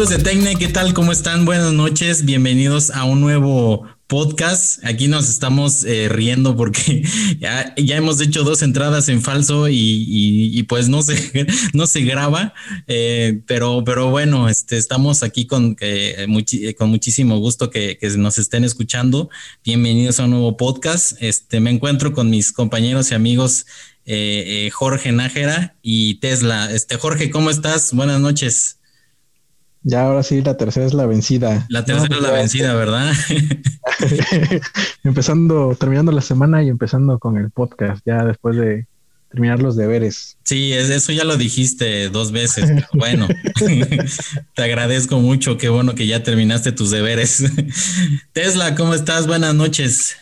Amigos de Tecne, ¿qué tal? ¿Cómo están? Buenas noches. Bienvenidos a un nuevo podcast. Aquí nos estamos eh, riendo porque ya, hemos hecho dos entradas en falso y, pues no se, no se graba, eh, pero, pero bueno, este, estamos aquí con, eh, con muchísimo gusto que, nos estén escuchando. Bienvenidos a un nuevo podcast. Este, me encuentro con mis compañeros y amigos Jorge Nájera y Tesla. Este, Jorge, ¿cómo estás? Buenas noches. Ya ahora sí, la tercera es la vencida. La tercera es la vencida, ¿verdad? empezando, terminando la semana y empezando con el podcast, ya después de terminar los deberes. Sí, eso ya lo dijiste dos veces, bueno, te agradezco mucho, qué bueno que ya terminaste tus deberes. Tesla, ¿cómo estás? Buenas noches.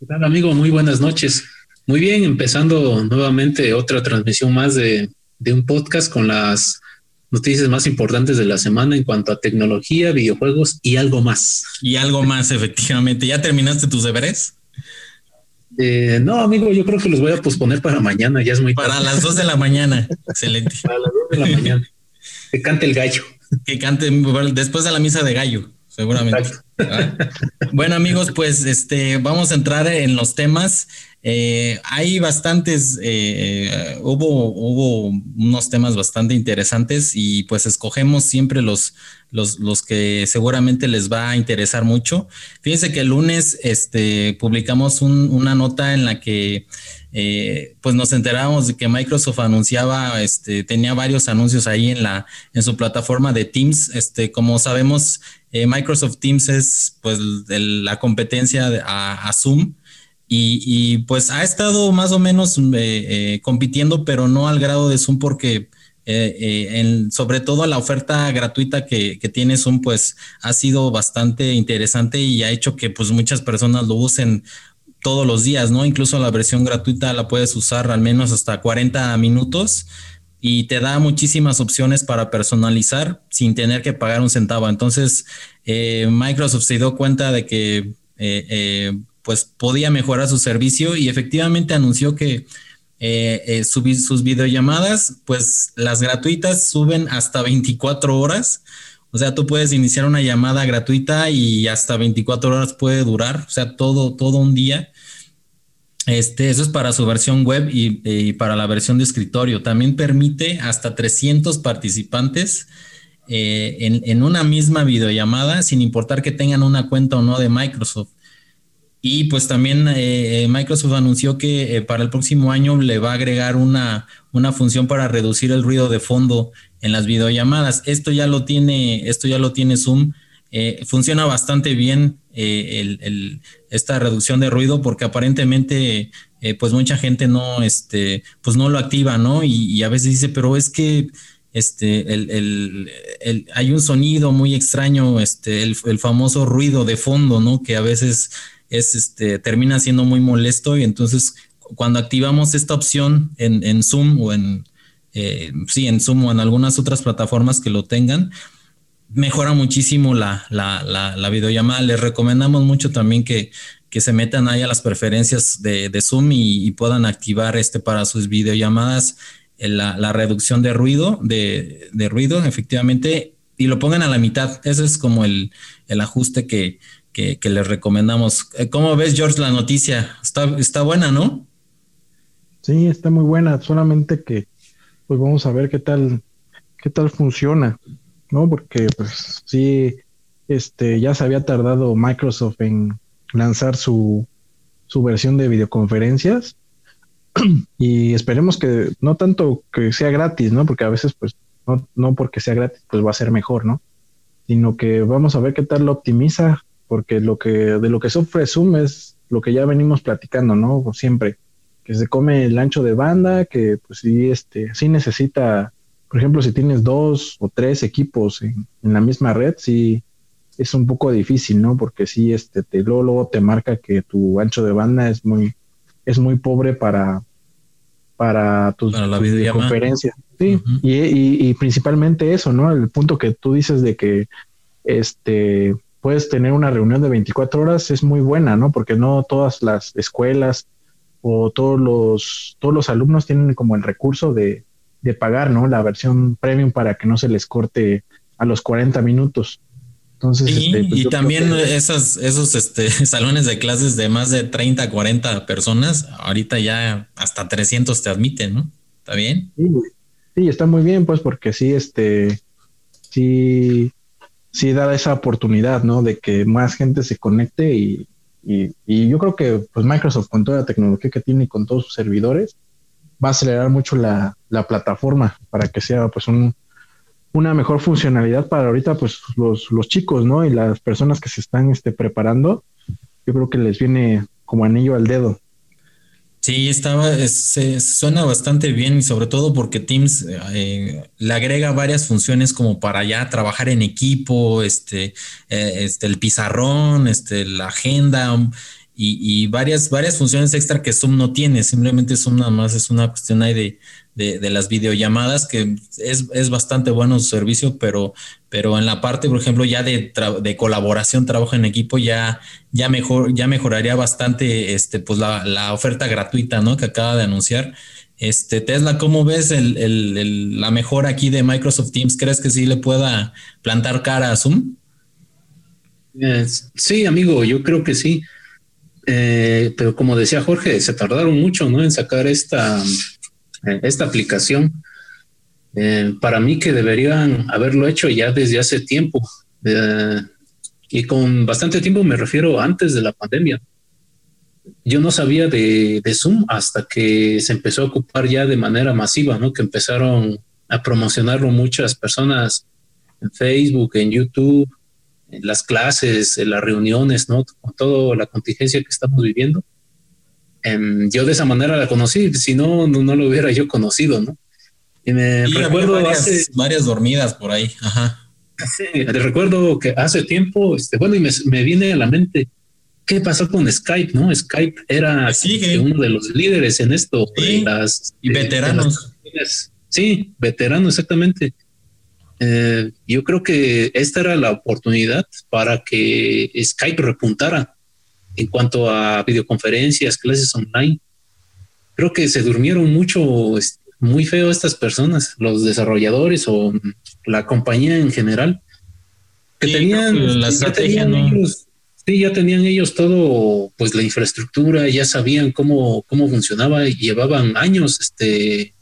¿Qué tal, amigo? Muy buenas noches. Muy bien, empezando nuevamente otra transmisión más de, de un podcast con las noticias más importantes de la semana en cuanto a tecnología, videojuegos y algo más. Y algo más, efectivamente. ¿Ya terminaste tus deberes? Eh, no, amigo, yo creo que los voy a posponer para mañana, ya es muy tarde. Para las dos de la mañana, excelente. Para las dos de la mañana. Que cante el gallo. Que cante después de la misa de gallo, seguramente. Ah. Bueno, amigos, pues este vamos a entrar en los temas. Eh, hay bastantes, eh, hubo, hubo unos temas bastante interesantes y pues escogemos siempre los, los, que seguramente les va a interesar mucho. Fíjense que el lunes este, publicamos una nota en la que eh, pues nos enteramos de que Microsoft anunciaba, este, tenía varios anuncios ahí en, la, en su plataforma de Teams. Este, como sabemos, Microsoft Teams es pues la competencia a Zoom. Y, pues ha estado más o menos eh, eh, compitiendo, pero no al grado de Zoom porque eh, sobre todo la oferta gratuita que, tiene Zoom pues ha sido bastante interesante y ha hecho que pues muchas personas lo usen todos los días, ¿no? Incluso la versión gratuita la puedes usar al menos hasta 40 minutos y te da muchísimas opciones para personalizar sin tener que pagar un centavo. Entonces, Microsoft se dio cuenta de que pues podía mejorar su servicio y efectivamente anunció que eh, eh sus videollamadas, pues las gratuitas suben hasta 24 horas. O sea, tú puedes iniciar una llamada gratuita y hasta 24 horas puede durar, o sea, todo, todo un día. Este, eso es para su versión web y, para la versión de escritorio. También permite hasta 300 participantes eh, en, en, una misma videollamada, sin importar que tengan una cuenta o no de Microsoft. Y pues también eh, Microsoft anunció que eh, para el próximo año le va a agregar una, una función para reducir el ruido de fondo en las videollamadas. Esto ya lo tiene, esto ya lo tiene Zoom. Eh, funciona bastante bien esta reducción de ruido porque aparentemente pues mucha gente no, este, pues no lo activa, ¿no? Y, a veces dice, pero es que este, el, hay un sonido muy extraño, este, el, famoso ruido de fondo, ¿no? Que a veces es este, termina siendo muy molesto y entonces cuando activamos esta opción en, Zoom o en, eh, sí, en Zoom o en algunas otras plataformas que lo tengan, mejora muchísimo la, videollamada. Les recomendamos mucho también que, se metan ahí a las preferencias de, Zoom y, puedan activar este para sus videollamadas eh, la, reducción de ruido, de, ruido, efectivamente, y lo pongan a la mitad. Ese es como el ajuste que, que, les recomendamos. Eh, ¿Cómo ves, George, la noticia? Está, está buena, ¿no? Sí, está muy buena, solamente que pues vamos a ver qué tal, qué tal funciona, ¿no? Porque pues sí, este, ya se había tardado Microsoft en lanzar su, su versión de videoconferencias y esperemos que no tanto que sea gratis, ¿no? Porque a veces pues no, no porque sea gratis pues va a ser mejor, ¿no? Sino que vamos a ver qué tal lo optimiza porque lo que de lo que sufre Zoom es lo que ya venimos platicando, ¿no? Siempre que se come el ancho de banda, que pues sí, este, sí necesita, por ejemplo, si tienes dos o tres equipos en, la misma red, sí es un poco difícil, ¿no? Porque sí, este, te, luego, te marca que tu ancho de banda es muy, es muy pobre para, para tus, para conferencias. Sí, y, y, principalmente eso, ¿no? El punto que tú dices de que este puedes tener una reunión de 24 horas es muy buena, ¿no? Porque no todas las escuelas o todos los, todos los alumnos tienen como el recurso de, pagar, ¿no? La versión premium para que no se les corte a los 40 minutos. Entonces, este, pues y también esas, esos este, salones de clases de más de 30, 40 personas, ahorita ya hasta 300 te admiten, ¿no? ¿Está bien? Sí, está muy bien, pues, porque sí, este, sí, sí da esa oportunidad, ¿no? De que más gente se conecte y, y, yo creo que, pues, Microsoft con toda la tecnología que tiene y con todos sus servidores, va a acelerar mucho la, la plataforma para que sea, pues, un, una mejor funcionalidad para ahorita, pues los, los chicos, ¿no? Y las personas que se están este, preparando, yo creo que les viene como anillo al dedo. Sí, estaba, suena bastante bien y sobre todo porque Teams eh, le agrega varias funciones como para ya trabajar en equipo, este, eh, este, el pizarrón, este, la agenda y, y, varias, varias funciones extra que Zoom no tiene. Simplemente Zoom nada más es una cuestión ahí de, de, las videollamadas, que es, bastante bueno su servicio, pero, pero en la parte, por ejemplo, ya de, de colaboración, trabajo en equipo, ya, ya, mejor, ya mejoraría bastante este, pues la, oferta gratuita ¿no? que acaba de anunciar. Este, Tesla, ¿cómo ves el, la mejora aquí de Microsoft Teams? ¿Crees que sí le pueda plantar cara a Zoom? Eh, sí, amigo, yo creo que sí. Eh, pero como decía Jorge, se tardaron mucho ¿no? en sacar esta, esta aplicación. Eh, para mí que deberían haberlo hecho ya desde hace tiempo. Eh, y con bastante tiempo me refiero antes de la pandemia. Yo no sabía de, Zoom hasta que se empezó a ocupar ya de manera masiva, ¿no? Que empezaron a promocionarlo muchas personas en Facebook, en YouTube, en las clases, en las reuniones, ¿no? Con toda la contingencia que estamos viviendo. Em, yo de esa manera la conocí, si no, no, lo hubiera yo conocido, ¿no? Y me recuerdo varias, varias dormidas por ahí, ajá. Sí, recuerdo que hace tiempo, este, bueno, y me, viene a la mente, ¿qué pasó con Skype, no? Skype era este, uno de los líderes en esto. y veteranos. sí, veterano, exactamente. Eh, yo creo que esta era la oportunidad para que Skype repuntara en cuanto a videoconferencias, clases online. Creo que se durmieron mucho, muy feo estas personas, los desarrolladores o la compañía en general, que tenían la estrategia, ellos, sí, ya tenían ellos todo, pues la infraestructura, ya sabían cómo, cómo funcionaba y llevaban años este,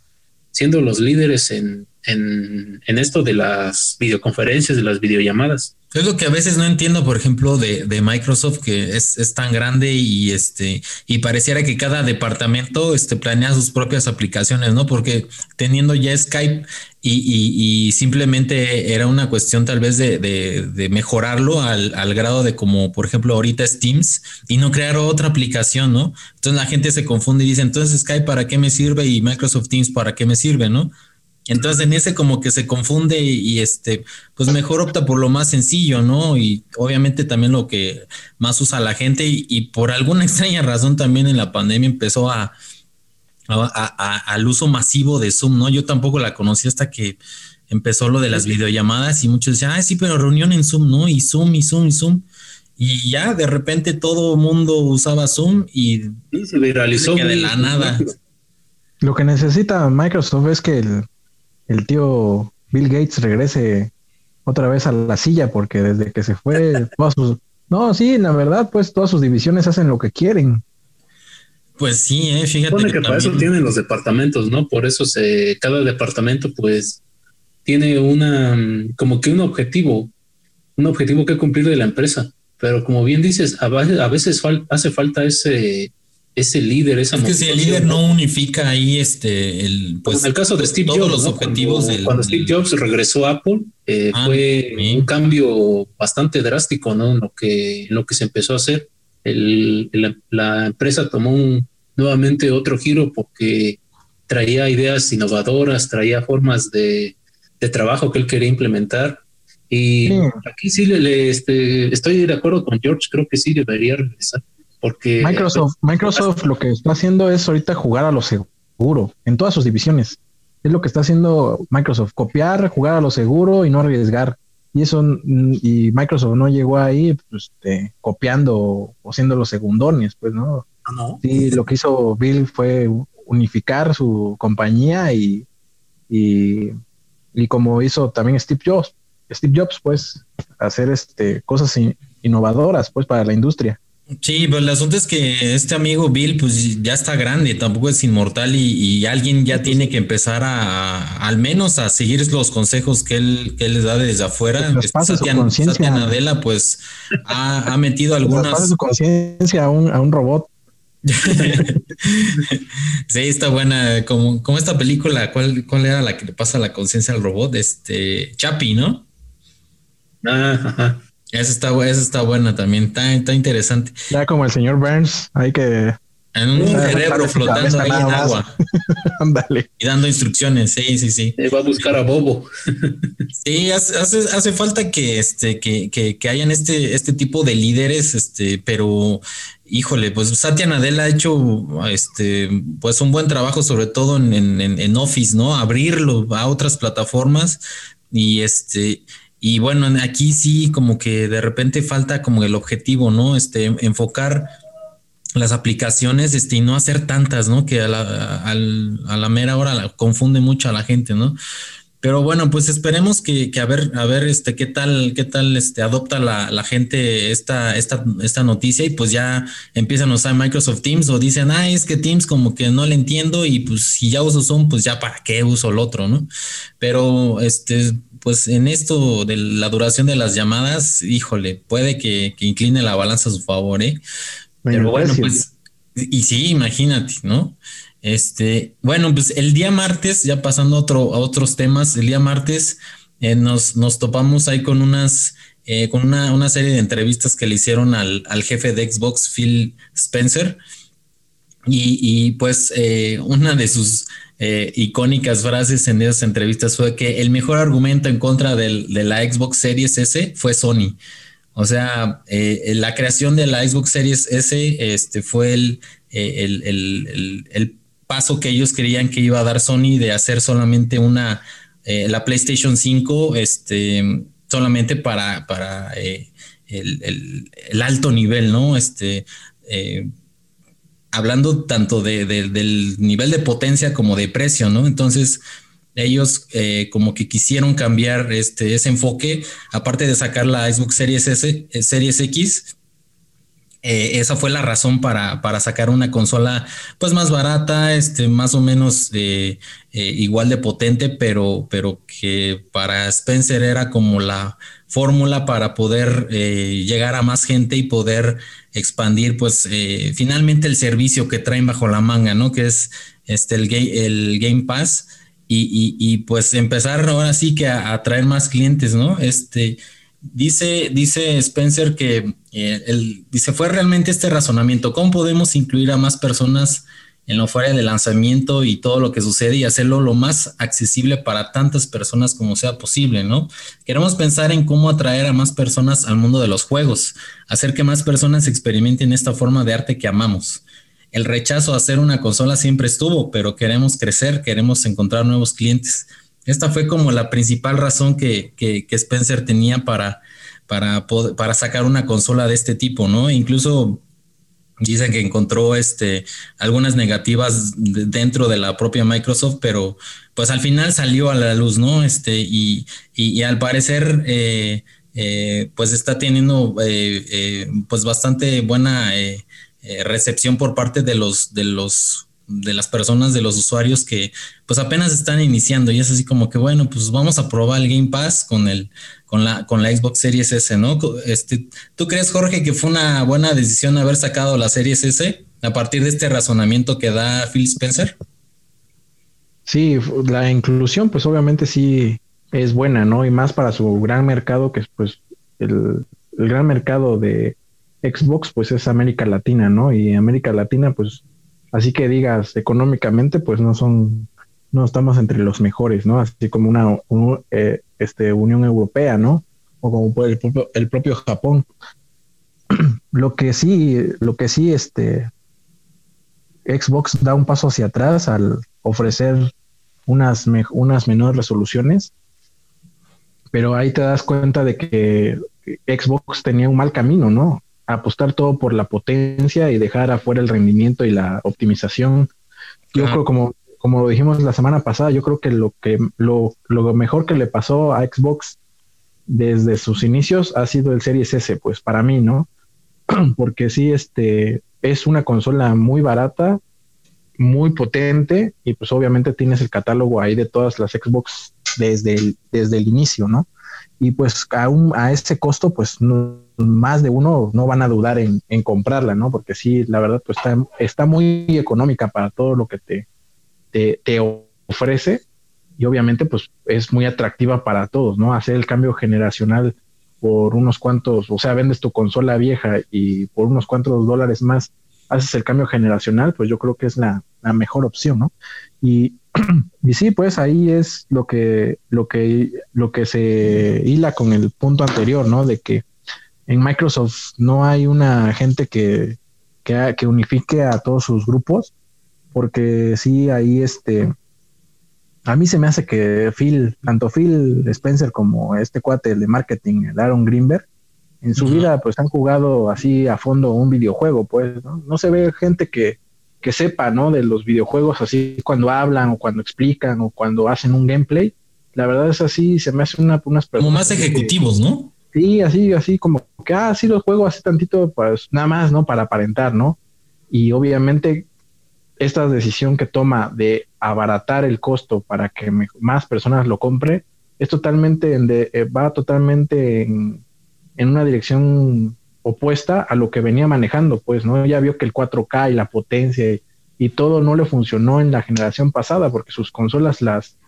siendo los líderes en, en, esto de las videoconferencias, de las videollamadas. Es lo que a veces no entiendo, por ejemplo, de, de Microsoft, que es, es, tan grande y este, y pareciera que cada departamento este, planea sus propias aplicaciones, ¿no? Porque teniendo ya Skype y, y, y simplemente era una cuestión tal vez de, de, de mejorarlo al, al, grado de como, por ejemplo, ahorita es Teams y no crear otra aplicación, ¿no? Entonces la gente se confunde y dice, entonces Skype para qué me sirve y Microsoft Teams para qué me sirve, ¿no? Entonces en ese como que se confunde y, este, pues mejor opta por lo más sencillo, ¿no? Y obviamente también lo que más usa la gente y, por alguna extraña razón también en la pandemia empezó a, al uso masivo de Zoom, ¿no? Yo tampoco la conocí hasta que empezó lo de las videollamadas y muchos decían, ah, sí, pero reunión en Zoom, ¿no? Y Zoom, y Zoom, y Zoom. Y ya de repente todo mundo usaba Zoom y se viralizó. de la nada. Lo que necesita Microsoft es que el, el tío Bill Gates regrese otra vez a la silla, porque desde que se fue, todas sus... No, sí, la verdad, pues todas sus divisiones hacen lo que quieren. Pues sí, eh, fíjate. Supone que, para eso tienen los departamentos, ¿no? Por eso se, cada departamento, pues, tiene una, como que un objetivo, un objetivo que cumplir de la empresa. Pero como bien dices, a veces, a veces hace falta ese, ese líder, esa es que si el líder no unifica ahí este el pues en el caso de Steve Jobs, los objetivos cuando, cuando, Steve Jobs regresó a Apple eh, ah, fue un cambio bastante drástico, ¿no? En lo que en lo que se empezó a hacer, el, la, empresa tomó un, nuevamente otro giro porque traía ideas innovadoras, traía formas de, de trabajo que él quería implementar. Y aquí sí le, este, estoy de acuerdo con George, creo que sí debería regresar. Porque Microsoft, pues, Microsoft lo que está haciendo es ahorita jugar a lo seguro en todas sus divisiones. Es lo que está haciendo Microsoft, copiar, jugar a lo seguro y no arriesgar. Y eso, y Microsoft no llegó ahí pues, este, copiando o siendo los segundones, pues no. Ah, no. Sí, lo que hizo Bill fue unificar su compañía y, y, y como hizo también Steve Jobs, Steve Jobs, pues, hacer este, cosas innovadoras, pues, para la industria. Sí, pero el asunto es que este amigo Bill, pues ya está grande, tampoco es inmortal y, alguien ya tiene que empezar a, al menos a seguir los consejos que él, que él les da desde afuera. Pues Satya, Satya Nadella, pues ha, metido algunas. su conciencia a un, a un robot. sí, está buena. Como, como esta película, ¿cuál, ¿cuál era la que le pasa la conciencia al robot? Este, Chapi, ¿no? Ah, esa está, esa está buena también, está, está interesante. Ya como el señor Burns, hay que en un cerebro flotando ahí en agua. Ándale. y dando instrucciones, sí, sí, sí. va a buscar a Bobo. sí, hace, hace, falta que, este, que, que, que, hayan este, este tipo de líderes, este, pero híjole, pues Satya Nadella ha hecho este, pues un buen trabajo, sobre todo en, en, en Office, ¿no? Abrirlo a otras plataformas. Y este, y bueno, aquí sí como que de repente falta como el objetivo, ¿no? Este, enfocar las aplicaciones este, y no hacer tantas, ¿no? Que a la, a mera hora confunde mucho a la gente, ¿no? Pero bueno, pues esperemos que, que, a ver, a ver, este, qué tal, qué tal, este, adopta la, la, gente esta, esta, esta noticia y pues ya empiezan a usar Microsoft Teams o dicen, ah, es que Teams como que no le entiendo y pues si ya uso Zoom, pues ya para qué uso el otro, ¿no? Pero, este, pues en esto de la duración de las llamadas, híjole, puede que, que incline la balanza a su favor, ¿eh? Pero bueno, pues, y sí, imagínate, ¿no? Este, bueno, pues el día martes, ya pasando a, otro, a otros temas, el día martes eh, nos, nos topamos ahí con unas, eh, con una, una, serie de entrevistas que le hicieron al, al jefe de Xbox, Phil Spencer. Y, pues eh, una de sus icónicas frases en esas entrevistas fue que el mejor argumento en contra del, de la Xbox Series S fue Sony. O sea, eh, la creación de la Xbox Series S este, fue el, eh, el, paso que ellos creían que iba a dar Sony de hacer solamente una, eh, la PlayStation 5, este, solamente para, para el, alto nivel, ¿no? Este, hablando tanto de, del nivel de potencia como de precio, ¿no? Entonces, ellos eh, como que quisieron cambiar este, ese enfoque, aparte de sacar la Xbox Series S, eh, Series X, eh, esa fue la razón para, para, sacar una consola pues más barata, este, más o menos igual de potente, pero, pero que para Spencer era como la fórmula para poder llegar a más gente y poder expandir pues finalmente el servicio que traen bajo la manga, ¿no? Que es este, el, el Game Pass y, pues empezar ahora sí que a atraer más clientes, ¿no? Este, dice, dice Spencer que eh, dice, fue realmente este razonamiento, ¿cómo podemos incluir a más personas en la oferta de lanzamiento y todo lo que sucede y hacerlo lo más accesible para tantas personas como sea posible, ¿no? Queremos pensar en cómo atraer a más personas al mundo de los juegos, hacer que más personas experimenten esta forma de arte que amamos el rechazo a hacer una consola siempre estuvo, pero queremos crecer, queremos encontrar nuevos clientes. Esta fue como la principal razón que, Spencer tenía para, para, para sacar una consola de este tipo, ¿no? Incluso dicen que encontró este, algunas negativas dentro de la propia Microsoft, pero pues al final salió a la luz, ¿no? Este, y, y, al parecer, eh, eh, pues está teniendo eh, pues bastante buena recepción por parte de los, de los, de las personas, de los usuarios que pues apenas están iniciando y es así como que bueno, pues vamos a probar el Game Pass con el, con la, con la Xbox Series S, ¿no? Este, ¿tú crees, Jorge, que fue una buena decisión haber sacado la Series S a partir de este razonamiento que da Phil Spencer? Sí, la inclusión, pues obviamente sí es buena, ¿no? Y más para su gran mercado, que es pues el, el gran mercado de, Xbox pues es América Latina, ¿no? Y América Latina pues así que digas económicamente pues no son, no estamos entre los mejores, ¿no? Así como una eh, este, Unión Europea, ¿no? O como el propio, el propio Japón. lo que sí, lo que sí, este Xbox da un paso hacia atrás al ofrecer unas, unas menores resoluciones, pero ahí te das cuenta de que Xbox tenía un mal camino, ¿no? apostar todo por la potencia y dejar afuera el rendimiento y la optimización. Yo creo como como lo dijimos la semana pasada, yo creo que lo que lo, lo mejor que le pasó a Xbox desde sus inicios ha sido el Series S, pues para mí, ¿no? Porque sí, este es una consola muy barata, muy potente y pues obviamente tienes el catálogo ahí de todas las Xbox desde el, desde el inicio, ¿no? Y pues aún a ese costo, pues más de uno no van a dudar en, comprarla, ¿no? Porque sí, la verdad, pues está, está muy económica para todo lo que te, te, ofrece y obviamente pues es muy atractiva para todos, ¿no? Hacer el cambio generacional por unos cuantos, o sea, vendes tu consola vieja y por unos cuantos dólares más haces el cambio generacional, pues yo creo que es la, mejor opción, ¿no? Y, y, sí, pues ahí es lo que, lo que, lo que se hila con el punto anterior, ¿no? De que en Microsoft no hay una gente que, que, que unifique a todos sus grupos, porque sí, ahí este, a mí se me hace que Phil, tanto Phil Spencer como este cuate de marketing, el Aaron Greenberg, en su vida pues han jugado así a fondo un videojuego, pues, ¿no? No se ve gente que, que sepa, ¿no? De los videojuegos así cuando hablan o cuando explican o cuando hacen un gameplay. La verdad es así, se me hace una, unas Como más ejecutivos, ¿no? Sí, así, así como que, ah, sí los juego así tantito, pues nada más, ¿no? Para aparentar, ¿no? Y obviamente esta decisión que toma de abaratar el costo para que más personas lo compre es totalmente eh, va totalmente en, una dirección opuesta a lo que venía manejando, pues, ¿no? Ya vio que el 4K y la potencia y, todo no le funcionó en la generación pasada porque sus consolas, las,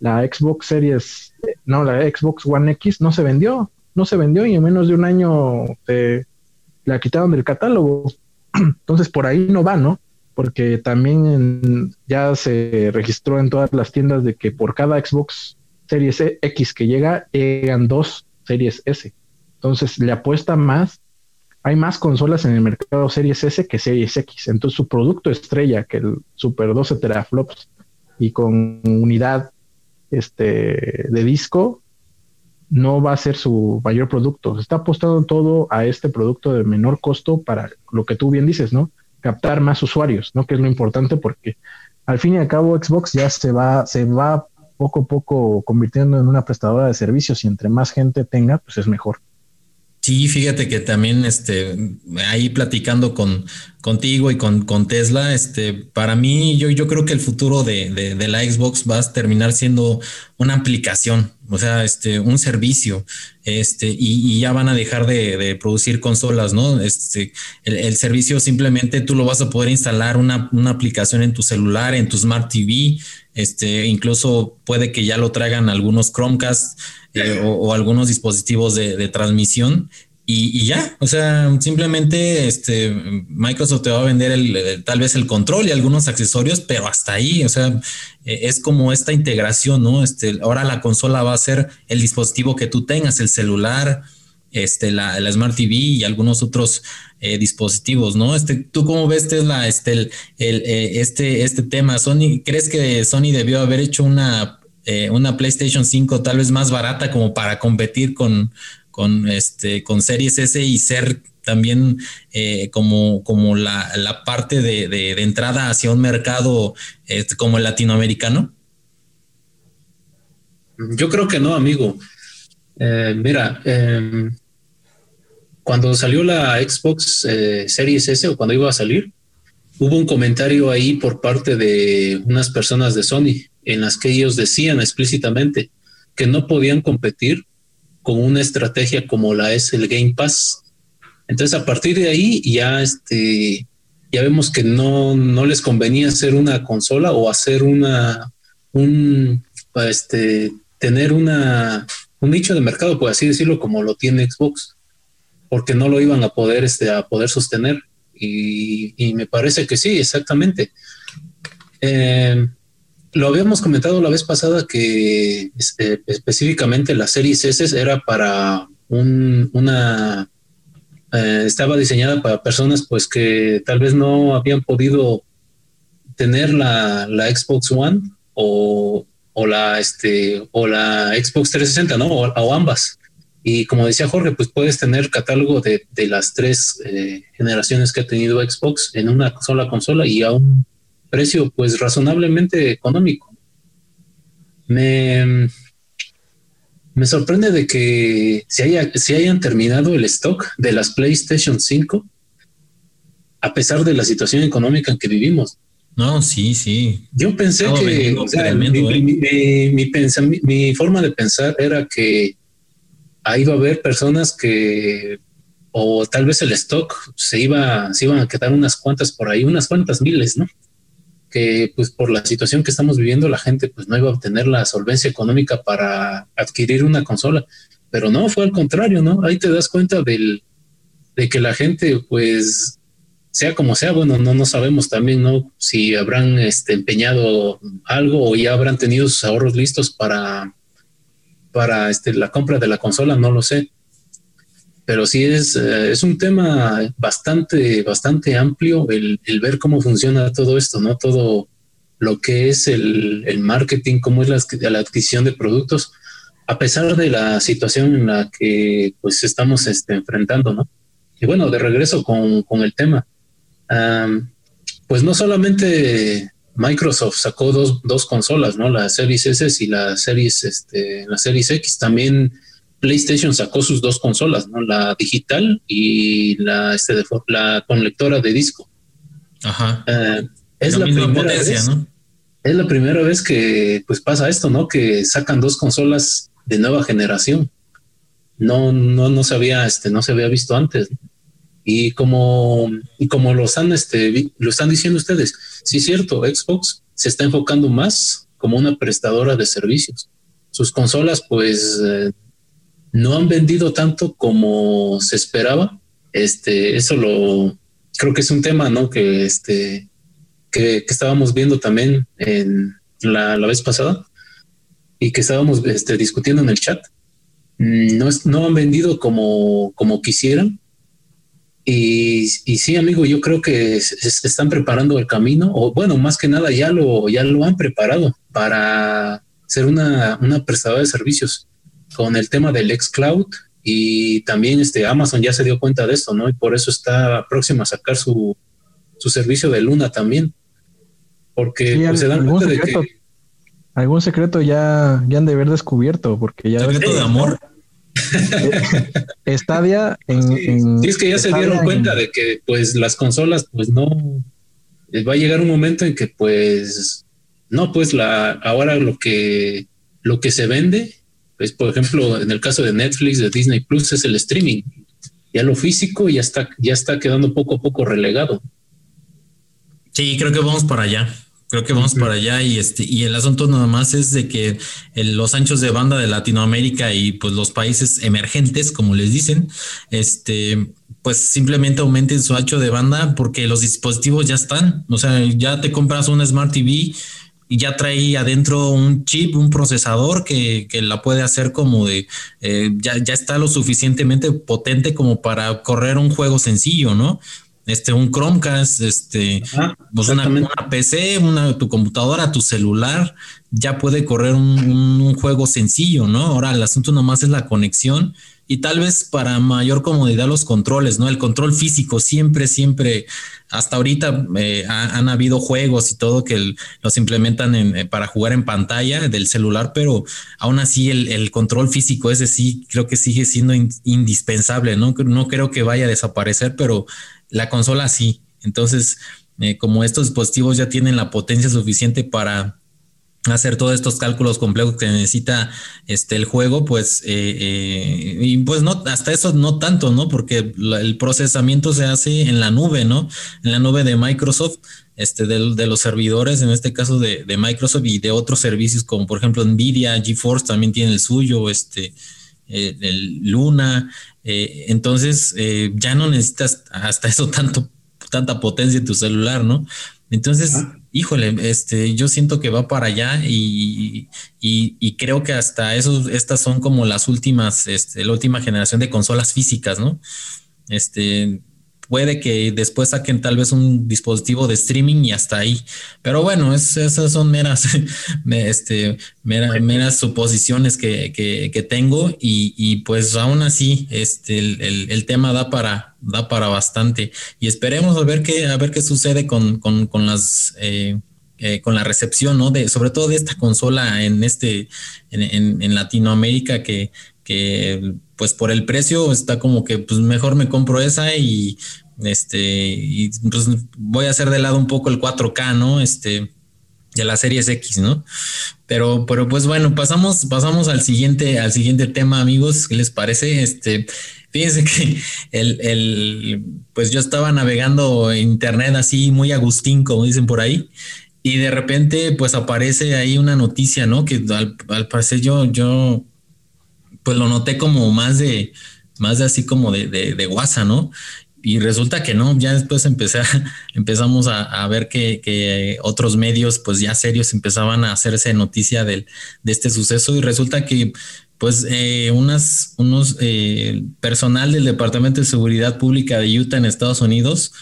la Xbox Series, no, la Xbox One X no se vendió, no se vendió y en menos de un año la quitaron del catálogo. Entonces por ahí no va, ¿no? Porque también ya se registró en todas las tiendas de que por cada Xbox Series X que llega, llegan dos Series S. Entonces le apuesta más. Hay más consolas en el mercado Series S que Series X. Entonces su producto estrella, que el Super 12 teraflops y con unidad este, de disco, no va a ser su mayor producto. Se está apostando todo a este producto de menor costo para lo que tú bien dices, ¿no? Captar más usuarios, ¿no? Que es lo importante porque al fin y al cabo Xbox ya se va, se va poco a poco convirtiendo en una prestadora de servicios y entre más gente tenga, pues es mejor. Sí, fíjate que también este, ahí platicando con, contigo y con, con Tesla, este, para mí yo, yo creo que el futuro de, de, la Xbox va a terminar siendo una aplicación, o sea, este, un servicio, este, y, ya van a dejar de, producir consolas, ¿no? Este, el, servicio simplemente tú lo vas a poder instalar una, una aplicación en tu celular, en tu Smart TV, este, incluso puede que ya lo traigan algunos Chromecast eh, o, algunos dispositivos de, transmisión y, ya, o sea, simplemente este, Microsoft te va a vender el, tal vez el control y algunos accesorios, pero hasta ahí, o sea, e, es como esta integración, ¿no? Este, ahora la consola va a ser el dispositivo que tú tengas, el celular, este, la, Smart TV y algunos otros eh, dispositivos, ¿no? Este, ¿Tú cómo ves, Tesla, este, el, eh, este, este tema? Sony, ¿crees que Sony debió haber hecho una, eh, una PlayStation 5 tal vez más barata como para competir con, con, este, con Series S y ser también como, como la, parte de, entrada hacia un mercado este, como el latinoamericano? Yo creo que no, amigo. mira, em, cuando salió la Xbox eh, Series S o cuando iba a salir, hubo un comentario ahí por parte de unas personas de Sony en las que ellos decían explícitamente que no podían competir con una estrategia como la es el Game Pass. Entonces, a partir de ahí ya este ya vemos que no, no les convenía hacer una consola o hacer una un este tener una un nicho de mercado, por así decirlo, como lo tiene Xbox porque no lo iban a poder, este, a poder sostener. Y, me parece que sí, exactamente. Eh, lo habíamos comentado la vez pasada que este, específicamente la serie S era para un, una, eh, estaba diseñada para personas pues que tal vez no habían podido tener la, la Xbox One o, o, la, este, o la Xbox 360, ¿no? o ambas. Y como decía Jorge, pues puedes tener catálogo de, las tres eh, generaciones que ha tenido Xbox en una sola consola y a un precio pues razonablemente económico. Me, me sorprende de que se, haya, se hayan terminado el stock de las PlayStation 5 a pesar de la situación económica en que vivimos. No, sí, sí. Yo pensé que mi, mi, forma de pensar era que ahí iba a haber personas que, o tal vez el stock se iba, se iban a quedar unas cuantas por ahí, unas cuantas miles, ¿no? Que pues por la situación que estamos viviendo la gente pues no iba a obtener la solvencia económica para adquirir una consola. Pero no, fue al contrario, ¿no? Ahí te das cuenta del, de que la gente pues sea como sea, bueno, no, no sabemos también, ¿no? Si habrán este, empeñado algo o ya habrán tenido sus ahorros listos para, para este, la compra de la consola, no lo sé. Pero sí es, eh, es un tema bastante, bastante amplio el, ver cómo funciona todo esto, ¿no? Todo lo que es el, el marketing, cómo es la, adquisición de productos, a pesar de la situación en la que pues estamos este, enfrentando, ¿no? Y bueno, de regreso con, con el tema pues no solamente Microsoft sacó dos, dos, consolas, ¿no? La Series S y la Series, este, la Series X. También PlayStation sacó sus dos consolas, ¿no? La digital y la, este, de, la con lectora de disco. Ajá. Eh, es la, primera vez, ¿no? Es la primera vez que pues pasa esto, ¿no? Que sacan dos consolas de nueva generación. No, no, no se había, este, no se había visto antes. ¿no? Y como, y como lo, están, este, lo están diciendo ustedes, sí es cierto, Xbox se está enfocando más como una prestadora de servicios. Sus consolas pues eh, no han vendido tanto como se esperaba. Este, eso lo creo que es un tema, ¿no? Que este que, estábamos viendo también en la, la, vez pasada y que estábamos este, discutiendo en el chat. Mm, no, no han vendido como, como quisieran y, sí, amigo, yo creo que se, están preparando el camino, o bueno, más que nada ya lo, ya lo han preparado para ser una, una prestadora de servicios con el tema del xCloud y también este Amazon ya se dio cuenta de esto, ¿no? Y por eso está próximo a sacar su, su servicio de Luna también. Porque pues, se dan cuenta de que algún secreto ya, ya han de haber descubierto, porque ya secreto de amor. Estadia en, sí, es que ya se dieron cuenta de que pues las consolas pues no va a llegar un momento en que pues no pues la ahora lo que lo que se vende pues por ejemplo en el caso de Netflix de Disney Plus es el streaming. Ya lo físico ya está ya está quedando poco a poco relegado. Sí creo que vamos para allá. Creo que vamos para allá y este y el asunto nada más es de que los anchos de banda de Latinoamérica y pues los países emergentes, como les dicen, este pues simplemente aumenten su ancho de banda porque los dispositivos ya están, o sea, ya te compras un Smart TV ya trae adentro un chip, un procesador que, que la puede hacer como de, eh, ya, ya está lo suficientemente potente como para correr un juego sencillo, ¿no? este, un Chromecast, este, pues una, PC, una, tu computadora, tu celular, ya puede correr un, juego sencillo, ¿no? Ahora el asunto nomás es la conexión y tal vez para mayor comodidad los controles, ¿no? El control físico siempre, siempre, hasta ahorita eh, han habido juegos y todo que los implementan eh, para jugar en pantalla del celular, pero aún así el, control físico ese sí creo que sigue siendo indispensable, ¿no? No creo que vaya a desaparecer, pero la consola sí. Entonces, eh, como estos dispositivos ya tienen la potencia suficiente para hacer todos estos cálculos complejos que necesita este el juego, pues eh, eh, y pues no hasta eso no tanto, ¿no? Porque el procesamiento se hace en la nube, ¿no? En la nube de Microsoft, este de, los servidores, en este caso de, de, Microsoft y de otros servicios como por ejemplo Nvidia, GeForce también tiene el suyo, este el Luna, eh, entonces, eh, ya no necesitas hasta eso tanto, tanta potencia en tu celular, ¿no? Entonces, híjole, este, yo siento que va para allá y, creo que hasta eso, estas son como las últimas, este, la última generación de consolas físicas, ¿no? Este, puede que después saquen tal vez un dispositivo de streaming y hasta ahí. Pero bueno, esas son meras, este, meras suposiciones que, que, tengo y, pues aún así este, el, el, tema da para, da para bastante y esperemos a ver qué, a ver qué sucede con, con, con las... Eh, eh, con la recepción, ¿no? De, sobre todo de esta consola en este, en, Latinoamérica que, que, pues por el precio está como que, pues mejor me compro esa y, este, y pues voy a hacer de lado un poco el 4K, ¿no? Este, de la series X, ¿no? Pero, pero pues bueno, pasamos, pasamos al siguiente, al siguiente tema, amigos. ¿Qué les parece? Este, fíjense que el, el, pues yo estaba navegando internet así muy agustín, como dicen por ahí, y de repente pues aparece ahí una noticia, ¿no? Que al, parecer yo, yo pues lo noté como más de, más de así como de, de, WhatsApp, ¿no? Y resulta que no, ya después empecé empezamos a, ver que, otros medios pues ya serios empezaban a hacerse noticia del, de este suceso y resulta que pues eh, unas, unos eh, personal del Departamento de Seguridad Pública de Utah en Estados Unidos,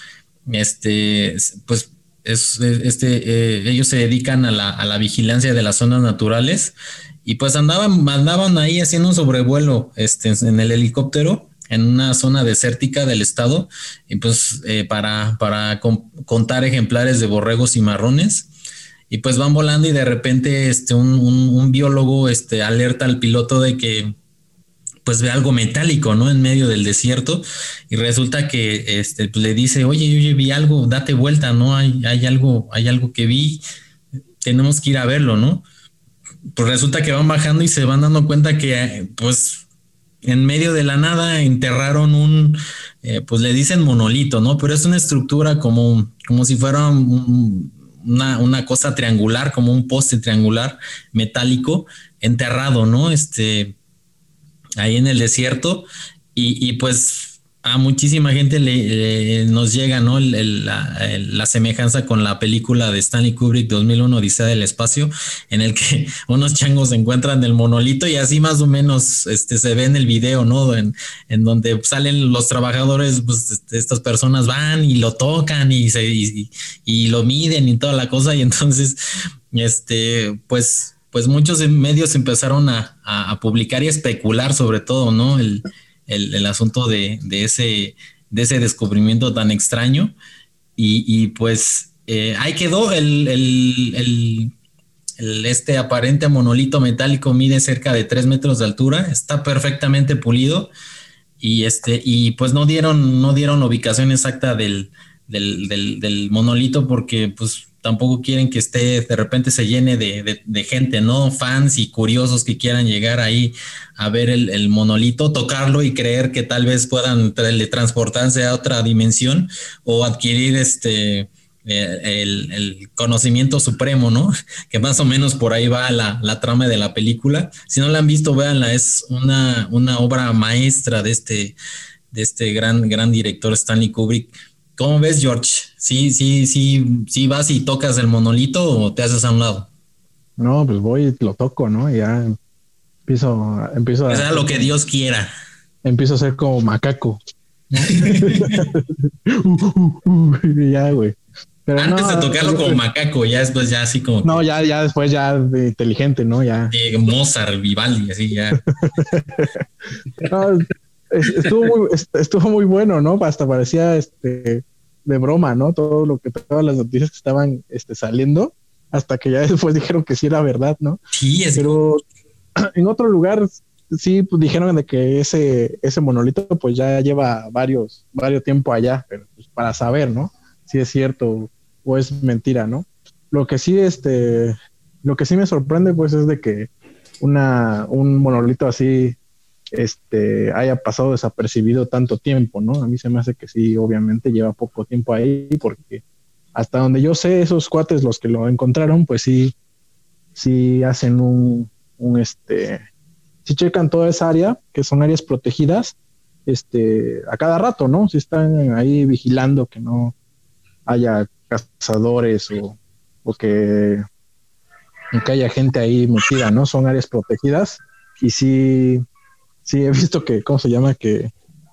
este, pues es, este, eh, ellos se dedican a la, a la, vigilancia de las zonas naturales y pues andaban, andaban ahí haciendo un sobrevuelo este, en el helicóptero en una zona desértica del estado y pues eh, para, para contar ejemplares de borregos y marrones y pues van volando y de repente este, un, un biólogo este, alerta al piloto de que pues ve algo metálico, ¿no? En medio del desierto y resulta que este, pues, le dice, oye, yo vi algo, date vuelta, ¿no? Hay, hay, algo, hay algo que vi, tenemos que ir a verlo, ¿no? Pues resulta que van bajando y se van dando cuenta que, pues, en medio de la nada enterraron un, eh, pues le dicen monolito, ¿no? Pero es una estructura como, como si fuera una, una, cosa triangular, como un poste triangular metálico enterrado, ¿no? Este, ahí en el desierto y, y pues a muchísima gente le, nos llega ¿no? la, semejanza con la película de Stanley Kubrick 2001 Odisea del Espacio, en el que unos changos se encuentran el monolito y así más o menos este, se ve en el video, ¿no? En, donde salen los trabajadores, pues este, estas personas van y lo tocan y, se, y, lo miden y toda la cosa y entonces, este, pues pues muchos medios empezaron a, a, publicar y especular sobre todo, ¿no? El, el, asunto de, ese, de ese descubrimiento tan extraño. Y, pues eh, ahí quedó el, este aparente monolito metálico mide cerca de 3 metros de altura, está perfectamente pulido y este y pues no dieron no dieron ubicación exacta del, del, del monolito porque pues tampoco quieren que esté, de repente se llene de, gente, ¿no? Fans y curiosos que quieran llegar ahí a ver el, monolito, tocarlo y creer que tal vez puedan teletransportarse a otra dimensión o adquirir este... Eh, el, conocimiento supremo, ¿no? Que más o menos por ahí va la, trama de la película. Si no la han visto, véanla, es una, una obra maestra de este, de este gran, gran director Stanley Kubrick ¿Cómo ves, George? ¿Sí, sí, sí, sí vas y tocas el monolito o te haces a un lado? No, pues voy y lo toco, ¿no? Y ya empiezo, empiezo a... Sea lo que Dios quiera. Empiezo a ser como macaco. ya, güey. Antes de tocarlo como macaco, ya después ya así como... No, ya, ya después ya de inteligente, ¿no? Ya. Mozart, Vivaldi, así ya. estuvo muy, estuvo muy bueno, ¿no? Hasta parecía este de broma, ¿no? Todo lo que todas las noticias que estaban este, saliendo, hasta que ya después dijeron que sí era verdad, ¿no? Sí, es Pero en otro lugar sí pues, dijeron de que ese, ese monolito pues ya lleva varios, varios tiempo allá, pero pues, para saber, ¿no? Si es cierto o es mentira, ¿no? Lo que sí, este, lo que sí me sorprende pues es de que una, un monolito así este, haya pasado desapercibido tanto tiempo, ¿no? A mí se me hace que sí, obviamente lleva poco tiempo ahí, porque hasta donde yo sé, esos cuates, los que lo encontraron, pues sí, sí hacen un, un este, sí checan toda esa área, que son áreas protegidas, este, a cada rato, ¿no? Si están ahí vigilando que no haya cazadores o, o que, que haya gente ahí metida, ¿no? Son áreas protegidas y sí, sí he visto que, ¿cómo se llama? Que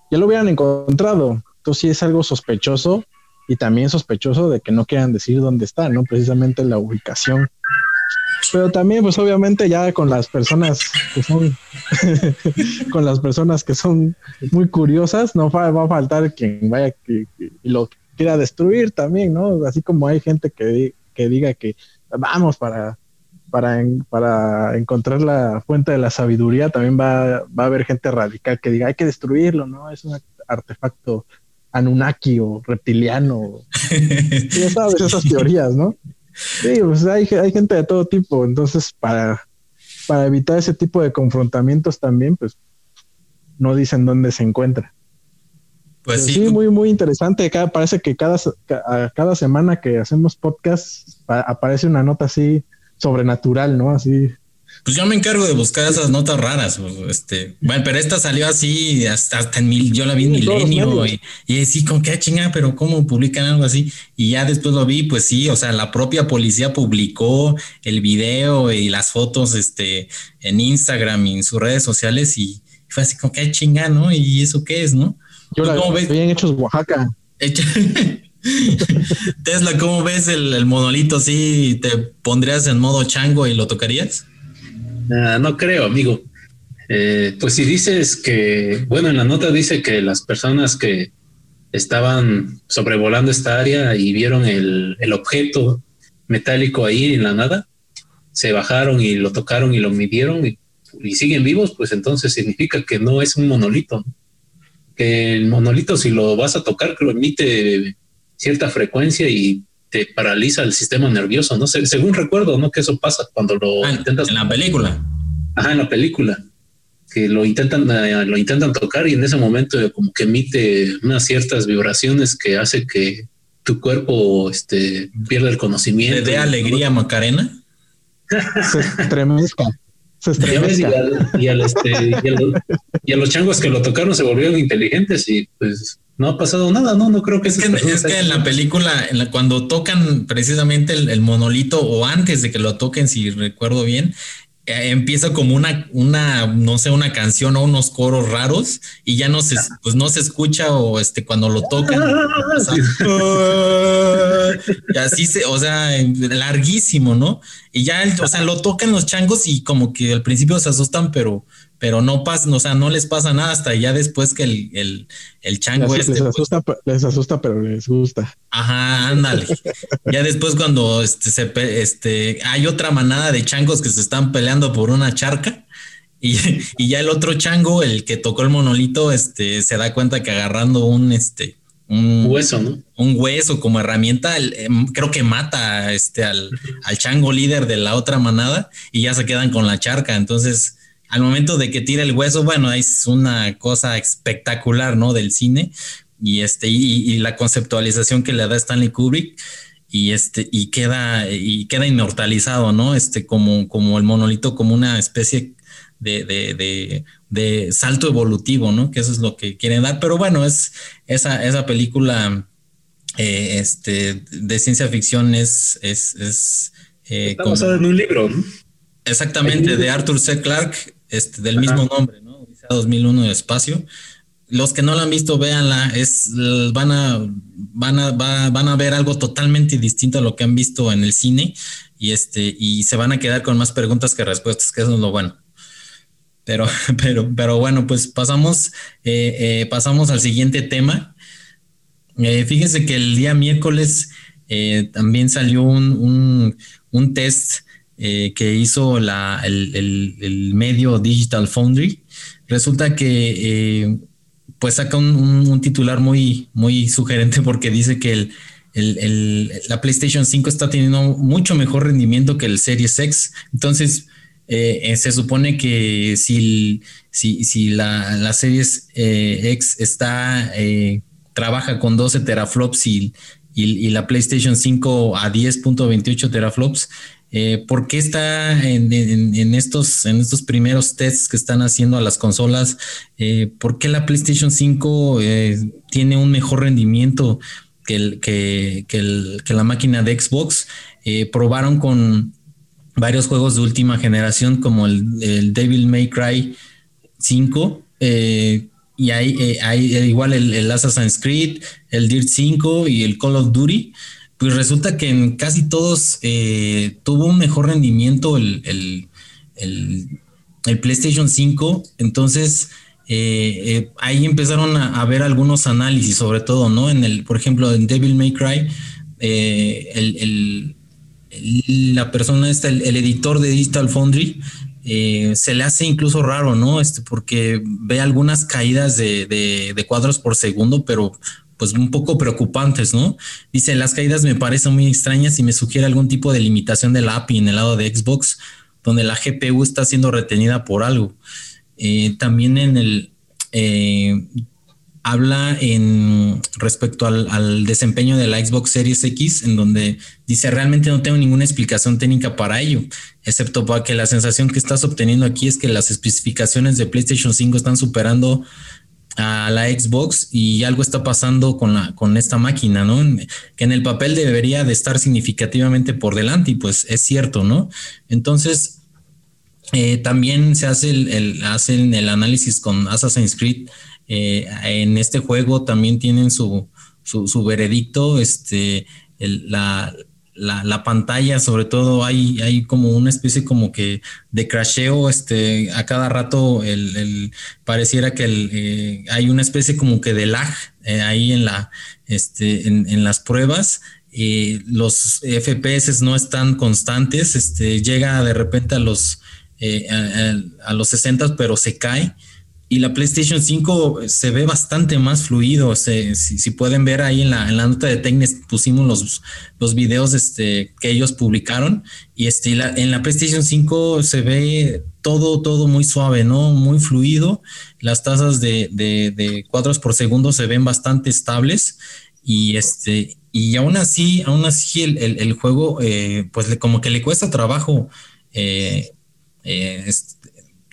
ya lo hubieran encontrado. Entonces sí es algo sospechoso y también sospechoso de que no quieran decir dónde está, ¿no? Precisamente la ubicación. Pero también, pues obviamente ya con las personas que son, con las personas que son muy curiosas, no va, a faltar quien vaya y lo quiera destruir también, ¿no? Así como hay gente que, que diga que vamos para, para, para encontrar la fuente de la sabiduría, también va, va a haber gente radical que diga hay que destruirlo, ¿no? Es un artefacto Anunnaki o reptiliano. ya sabes, esas teorías, ¿no? Sí, pues hay, hay gente de todo tipo, entonces para, para evitar ese tipo de confrontamientos también, pues no dicen dónde se encuentra. Pues sí. muy, muy interesante. Cada, parece que cada, cada semana que hacemos podcast aparece una nota así sobrenatural, ¿no? Así pues yo me encargo de buscar esas notas raras. Este, bueno, pero esta salió así hasta, hasta en mil, yo la vi en Milenio y, y sí, con qué chingada, pero cómo publican algo así. Y ya después lo vi, pues sí, o sea, la propia policía publicó el video y las fotos este, en Instagram y en sus redes sociales y fue así, con qué chingada, ¿no? ¿Y eso qué es, no? Yo la vi bien hechos Oaxaca. Tesla, ¿cómo ves el, monolito? ¿Sí te pondrías en modo chango y lo tocarías? no creo, amigo. Eh, pues si dices que, bueno, en la nota dice que las personas que estaban sobrevolando esta área y vieron el, objeto metálico ahí en la nada, se bajaron y lo tocaron y lo midieron y, siguen vivos, pues entonces significa que no es un monolito. Que el monolito, si lo vas a tocar, que lo emite cierta frecuencia y te paraliza el sistema nervioso, ¿no? sé según recuerdo, ¿no? Que eso pasa cuando lo ah, intentas. En la película. Ajá, en la película. Que lo intentan, eh, lo intentan tocar y en ese momento como que emite unas ciertas vibraciones que hace que tu cuerpo este, pierda el conocimiento. ¿Te dé alegría, Macarena? Se estremezca. Se estremezca. Y, este, y a los changos que lo tocaron se volvieron inteligentes y pues no ha pasado nada, no, no creo que es que, es que en la película, en la, cuando tocan precisamente el, monolito o antes de que lo toquen, si recuerdo bien, eh, empieza como una, una, no sé, una canción o unos coros raros y ya no se, pues no se escucha o este cuando lo tocan. y así se, o sea, larguísimo, ¿no? Y ya, o sea, lo tocan los changos y como que al principio se asustan, pero pero no pasa, o sea, no les pasa nada hasta ya después que el, el, el chango les, este. Les pues asusta, les asusta, pero les gusta. Ajá, ándale. ya después cuando este, se, este, hay otra manada de changos que se están peleando por una charca. Y, y, ya el otro chango, el que tocó el monolito, este, se da cuenta que agarrando un, este, un hueso, ¿no? Un hueso como herramienta, em, creo que mata este, al, al chango líder de la otra manada y ya se quedan con la charca. Entonces, al momento de que tira el hueso, bueno, es una cosa espectacular, ¿no? Del cine y este, y, la conceptualización que le da Stanley Kubrick y este, y queda, y queda inmortalizado, ¿no? Este, como, como el monolito, como una especie de, de, de, salto evolutivo, ¿no? Que eso es lo que quieren dar. Pero bueno, es esa, esa película eh, este, de ciencia ficción es, es, es eh, Está basada en un libro, ¿no? Exactamente, de Arthur C. Clarke, este, del mismo nombre, ¿no? Odisea 2001 de espacio. Los que no la han visto, véanla, es, van a, van a, van a ver algo totalmente distinto a lo que han visto en el cine y este, y se van a quedar con más preguntas que respuestas, que eso es lo bueno. Pero, pero, pero bueno, pues pasamos, eh, eh, pasamos al siguiente tema. Eh, fíjense que el día miércoles también salió un, un, un test eh, que hizo la, el, medio Digital Foundry, resulta que eh, pues saca un, titular muy, muy sugerente porque dice que el, la PlayStation 5 está teniendo mucho mejor rendimiento que el Series X. Entonces, eh, se supone que si, si, si la, la, Series X está, trabaja con 12 teraflops y, y, la PlayStation 5 a 10.28 teraflops, eh, ¿Por qué está en, estos, en estos primeros tests que están haciendo a las consolas? Eh, ¿Por qué la PlayStation 5 eh, tiene un mejor rendimiento que, que, la máquina de Xbox? probaron con varios juegos de última generación como el, Devil May Cry 5. y hay igual el, el Assassin's Creed, el Dirt 5 y el Call of Duty pues resulta que en casi todos eh, tuvo un mejor rendimiento el, PlayStation 5. Entonces, eh, eh, ahí empezaron a, ver algunos análisis, sobre todo, ¿no? En el, por ejemplo, en Devil May Cry, el, la persona esta, el, editor de Digital Foundry, se le hace incluso raro, ¿no? Este, porque ve algunas caídas de, de, cuadros por segundo, pero pues un poco preocupantes, ¿no? Dice, las caídas me parecen muy extrañas y me sugiere algún tipo de limitación de la API en el lado de Xbox, donde la GPU está siendo retenida por algo. Eh, también en el, eh, habla en respecto al, desempeño de la Xbox Series X, en donde dice realmente no tengo ninguna explicación técnica para ello, excepto para que la sensación que estás obteniendo aquí es que las especificaciones de PlayStation 5 están superando a la Xbox y algo está pasando con la con esta máquina, ¿no? Que en el papel debería de estar significativamente por delante y pues es cierto, ¿no? Entonces eh, también se hace el, el análisis con Assassin's Creed eh, en este juego también tienen su, su, veredicto, este, la, la, pantalla, sobre todo hay, hay como una especie como que de crasheo, este, a cada rato el, pareciera que eh, hay una especie como que de lag eh, ahí en la, este, en, las pruebas. los FPS no están constantes, este, llega de repente a los, a, a, los 60, pero se cae y la PlayStation 5 se ve bastante más fluido. si, pueden ver ahí en la, nota de Tecnes pusimos los, los videos este, que ellos publicaron y este, en la PlayStation 5 se ve todo, todo muy suave, ¿no? Muy fluido. Las tasas de, cuadros por segundo se ven bastante estables y este, y aún así, aún así el, juego, eh, pues como que le cuesta trabajo. Eh, eh,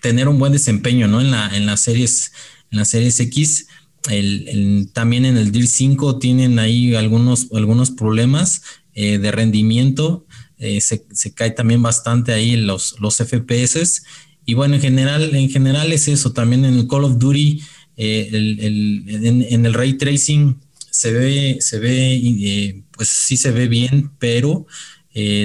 tener un buen desempeño, ¿no? En la, en las series, en las series X. El, también en el DIR 5 tienen ahí algunos, algunos problemas eh, de rendimiento. Eh, se, cae también bastante ahí los, los FPS. Y bueno, en general, en general es eso. También en el Call of Duty, eh, en, el ray tracing se ve, se ve, pues sí se ve bien, pero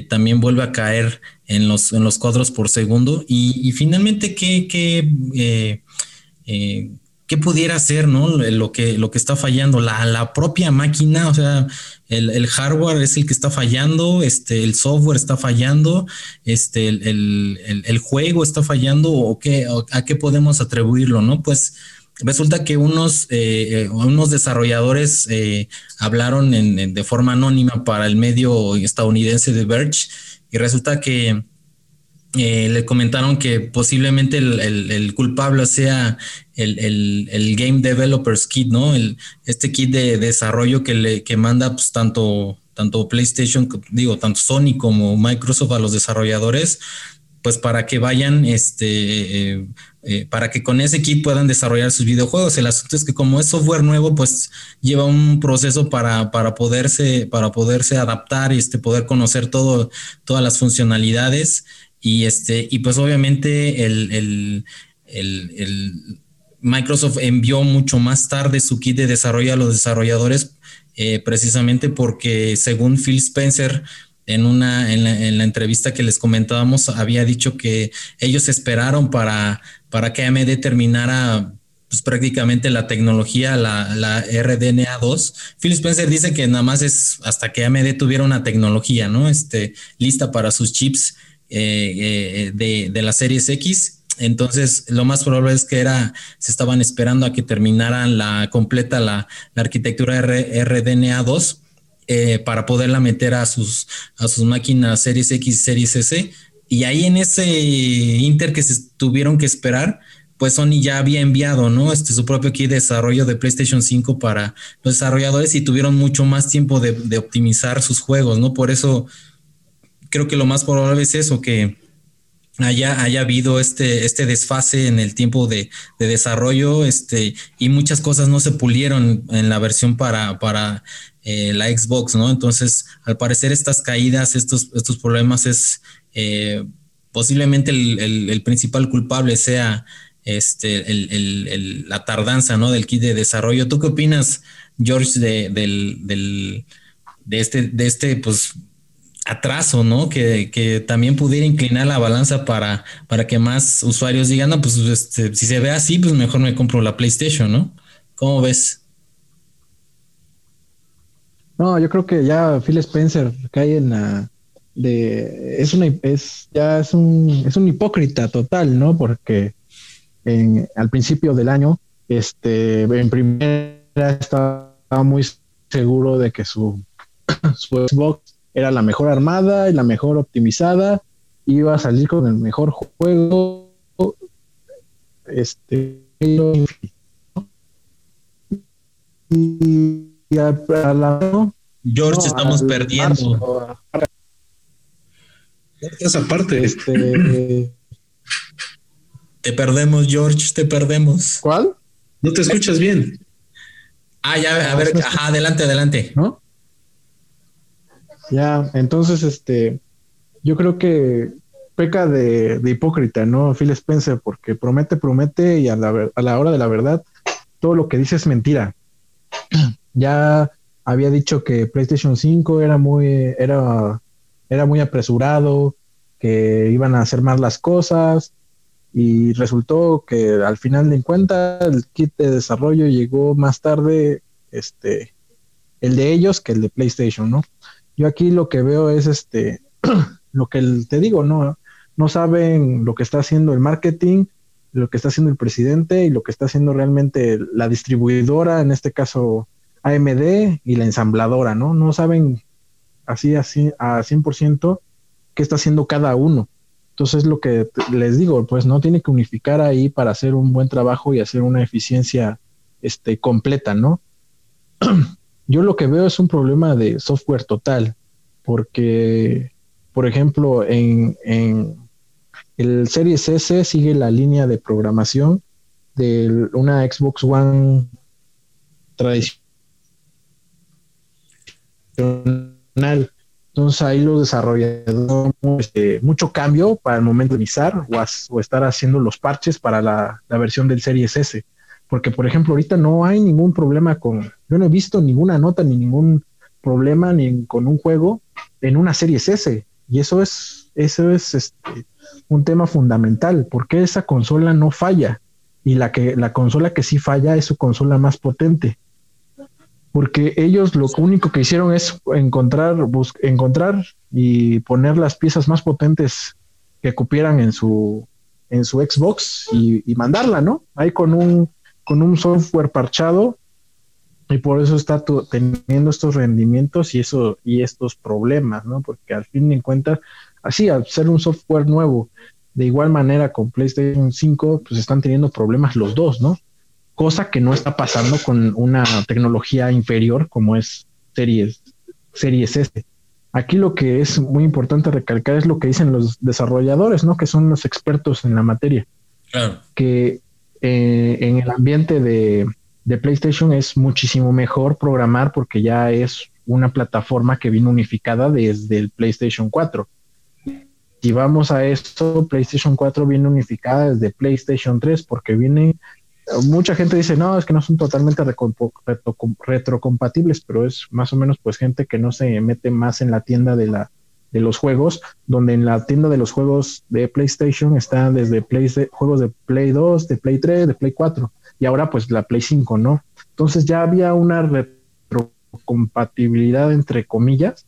también vuelve a caer en los, en los cuadros por segundo. Y, finalmente, ¿qué, qué, eh, eh, ¿qué, pudiera ser ¿no? lo, que, lo que está fallando? La, la propia máquina, o sea, el, el, hardware es el que está fallando, este, el software está fallando, este, el, el, juego está fallando, o qué, a qué podemos atribuirlo, ¿no? Pues resulta que unos, eh, unos desarrolladores hablaron de forma anónima para el medio estadounidense de Verge y resulta que eh, le comentaron que posiblemente el, culpable sea el, Game Developers Kit, ¿no? El, este kit de, desarrollo que le que manda pues, tanto, tanto PlayStation, digo, tanto Sony como Microsoft a los desarrolladores, pues para que vayan, este, eh, eh, para que con ese kit puedan desarrollar sus videojuegos. El asunto es que como es software nuevo, pues lleva un proceso para, para poderse, para poderse adaptar y este, poder conocer todo, todas las funcionalidades. Y este, y pues obviamente el, Microsoft envió mucho más tarde su kit de desarrollo a los desarrolladores, eh, precisamente porque según Phil Spencer, en una en la, entrevista que les comentábamos había dicho que ellos esperaron para, para que AMD terminara pues, prácticamente la tecnología, la, la RDNA2. Phil Spencer dice que nada más es hasta que AMD tuviera una tecnología, ¿no? Este, lista para sus chips eh, eh, de, de la series X. Entonces, lo más probable es que era, se estaban esperando a que terminaran la completa la, la arquitectura RDNA2 eh, para poderla meter a sus, a sus máquinas Series X, Series S. Y ahí en ese Inter que se tuvieron que esperar, pues Sony ya había enviado, ¿no? Este, su propio kit de desarrollo de PlayStation 5 para los desarrolladores y tuvieron mucho más tiempo de, optimizar sus juegos, ¿no? Por eso creo que lo más probable es eso, que haya, haya habido este, este desfase en el tiempo de, de, desarrollo, este, y muchas cosas no se pulieron en la versión para, para eh, la Xbox, ¿no? Entonces, al parecer estas caídas, estos, estos problemas es eh, posiblemente el, principal culpable sea este, la tardanza, ¿no? Del kit de desarrollo. ¿Tú qué opinas, George, de, del, de este, de este, pues, atraso, ¿no? Que, también pudiera inclinar la balanza para, para que más usuarios digan, no, pues este, si se ve así, pues mejor me compro la PlayStation, ¿no? ¿Cómo ves? No, yo creo que ya Phil Spencer cae en la, de es una es ya es un es un hipócrita total, ¿no? Porque en, al principio del año, este, en primera estaba muy seguro de que su, su Xbox era la mejor armada y la mejor optimizada, iba a salir con el mejor juego, este, y, a, la, George, estamos perdiendo. esa parte. Este, te perdemos, George, te perdemos. ¿Cuál? No te escuchas bien. Ah, ya, a ver, ajá, adelante, adelante. ¿No? Ya, entonces, este, yo creo que peca de, hipócrita, ¿no? Phil Spencer, porque promete, promete y a la, a la hora de la verdad, todo lo que dice es mentira. Ya había dicho que PlayStation 5 era muy, era, era muy apresurado, que iban a hacer más las cosas, y resultó que al final de cuentas el kit de desarrollo llegó más tarde, este, el de ellos que el de PlayStation, ¿no? Yo aquí lo que veo es este, lo que te digo, ¿no? No saben lo que está haciendo el marketing, lo que está haciendo el presidente y lo que está haciendo realmente la distribuidora, en este caso AMD y la ensambladora, ¿no? No saben así, así a 100% qué está haciendo cada uno. Entonces, lo que les digo, pues no tiene que unificar ahí para hacer un buen trabajo y hacer una eficiencia este, completa, ¿no? Yo lo que veo es un problema de software total, porque, por ejemplo, en, el Series S sigue la línea de programación de una Xbox One tradicional entonces ahí los desarrolladores este, mucho cambio para el momento de iniciar o, estar haciendo los parches para la, versión del Series S. Porque, por ejemplo, ahorita no hay ningún problema con, yo no he visto ninguna nota ni ningún problema ni con un juego en una Series S. Y eso es, eso es este, un tema fundamental, porque esa consola no falla. Y la que, la consola que sí falla es su consola más potente porque ellos lo único que hicieron es encontrar, encontrar y poner las piezas más potentes que cupieran en su, en su Xbox y, mandarla, ¿no? Ahí con un, con un software parchado y por eso está teniendo estos rendimientos y, eso, y estos problemas, ¿no? Porque al fin de cuentas, así, al ser un software nuevo, de igual manera con PlayStation 5, pues están teniendo problemas los dos, ¿no? cosa que no está pasando con una tecnología inferior como es Series, Series S. Aquí lo que es muy importante recalcar es lo que dicen los desarrolladores, ¿no? Que son los expertos en la materia. Claro. Que eh, en el ambiente de, de, PlayStation es muchísimo mejor programar porque ya es una plataforma que viene unificada desde el PlayStation 4. Si vamos a esto, PlayStation 4 viene unificada desde PlayStation 3 porque viene mucha gente dice, no, es que no son totalmente retrocompatibles, pero es más o menos pues gente que no se mete más en la tienda de la de los juegos, donde en la tienda de los juegos de PlayStation están desde Play, juegos de Play 2, de Play 3, de Play 4 y ahora pues la Play 5, ¿no? Entonces ya había una retrocompatibilidad entre comillas.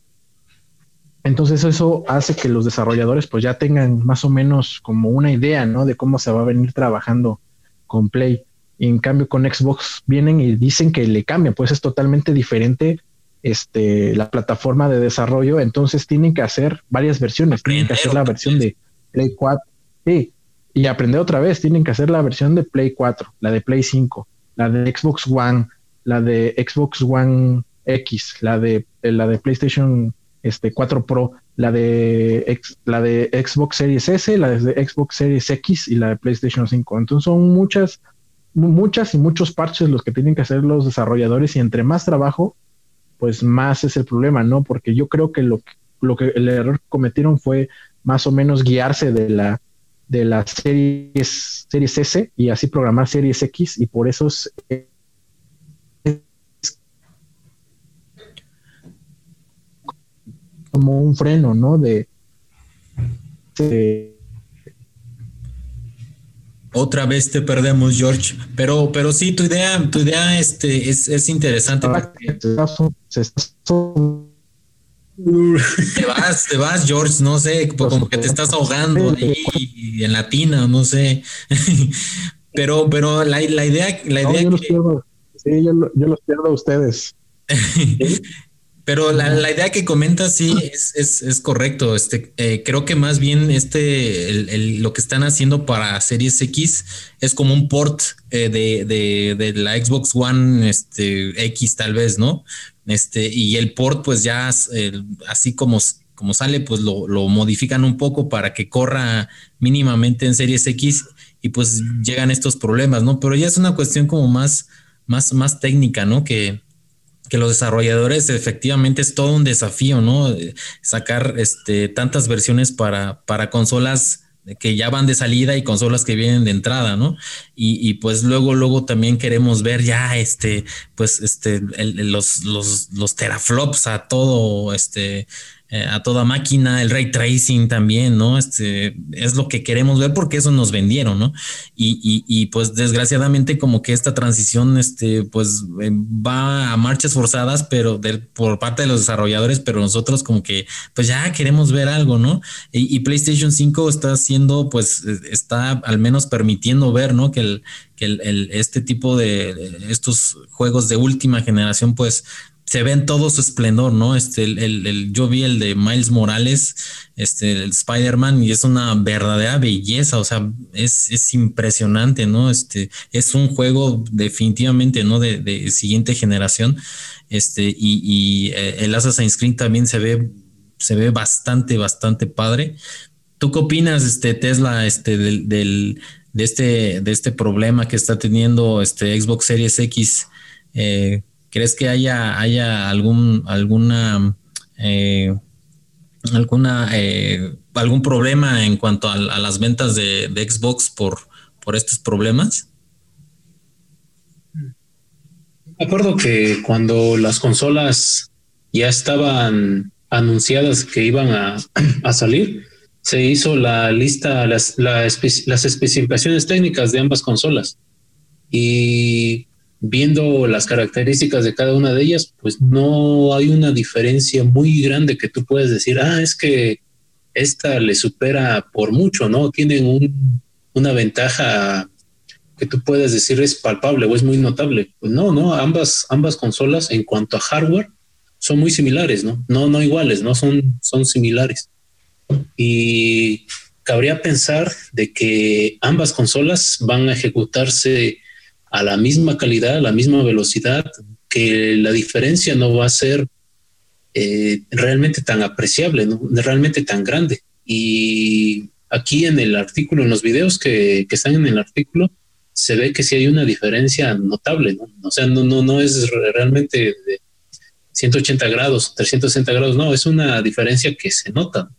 Entonces eso hace que los desarrolladores pues ya tengan más o menos como una idea, ¿no? De cómo se va a venir trabajando con Play. Y en cambio con Xbox vienen y dicen que le cambian, pues es totalmente diferente este, la plataforma de desarrollo, entonces tienen que hacer varias versiones, tienen que hacer la versión de Play 4, sí, y aprender otra vez, tienen que hacer la versión de Play 4, la de Play 5, la de Xbox One, la de Xbox One X, la de la de PlayStation este 4 Pro, la de, la de Xbox Series S, la de Xbox Series X y la de PlayStation 5. Entonces son muchas, muchas y muchos parches los que tienen que hacer los desarrolladores y entre más trabajo, pues más es el problema, ¿no? Porque yo creo que lo, lo que el error que cometieron fue más o menos guiarse de la de las series, series S y así programar series X y por eso es, como un freno, ¿no? De, otra vez te perdemos, George. Pero, pero sí, tu idea, tu idea este, es, es interesante. Te vas, te vas, George, no sé, como que te estás ahogando ahí en la tina, no sé. pero, pero la, idea, la idea yo los pierdo. Sí, yo, los pierdo a ustedes. Pero la, idea que comentas sí es, es, es correcto. Este, eh, creo que más bien este, el, lo que están haciendo para Series X es como un port eh, de, de, de, la Xbox One este, X tal vez, ¿no? Este, y el port pues ya así como, como sale pues lo, lo, modifican un poco para que corra mínimamente en Series X y pues llegan estos problemas, ¿no? Pero ya es una cuestión como más, más, más técnica, ¿no? Que, que los desarrolladores efectivamente es todo un desafío, ¿no? Sacar este, tantas versiones para, para consolas que ya van de salida y consolas que vienen de entrada, ¿no? Y, pues luego, luego también queremos ver ya este, pues este, los, los, los teraflops a todo, este, eh, a toda máquina, el ray tracing también, ¿no? Este es lo que queremos ver porque eso nos vendieron, ¿no? Y, y, pues desgraciadamente como que esta transición, este, pues eh, va a marchas forzadas, pero por parte de los desarrolladores, pero nosotros como que pues ya queremos ver algo, ¿no? Y, PlayStation 5 está haciendo, pues está al menos permitiendo ver, ¿no? Que el, que el, este tipo de estos juegos de última generación, pues se ve en todo su esplendor, ¿no? Este, el, el, yo vi el de Miles Morales, este, el Spider-Man, y es una verdadera belleza, o sea, es, es, impresionante, ¿no? Este, es un juego definitivamente, ¿no? De, de siguiente generación, este, y, y eh, el Assassin's Creed también se ve, se ve bastante, bastante padre. ¿Tú qué opinas, este, Tesla, este, del, del de este, de este problema que está teniendo este Xbox Series X? Eh, ¿Crees que haya, haya algún, alguna, eh, alguna, eh, algún problema en cuanto a, las ventas de, Xbox por, por estos problemas? Me acuerdo que cuando las consolas ya estaban anunciadas que iban a, salir, se hizo la lista, las, las especificaciones técnicas de ambas consolas. Y viendo las características de cada una de ellas, pues no hay una diferencia muy grande que tú puedes decir, ah, es que esta le supera por mucho, ¿no? Tienen un, una ventaja que tú puedes decir es palpable o es muy notable. Pues no, no, ambas, ambas consolas en cuanto a hardware son muy similares, ¿no? No, no iguales, ¿no? Son, son similares. Y cabría pensar de que ambas consolas van a ejecutarse a la misma calidad, a la misma velocidad, que la diferencia no va a ser eh, realmente tan apreciable, ¿no? realmente tan grande. Y aquí en el artículo, en los videos que, están en el artículo, se ve que sí hay una diferencia notable, ¿no? O sea, no, no, no es realmente de 180 grados, 360 grados, no, es una diferencia que se nota.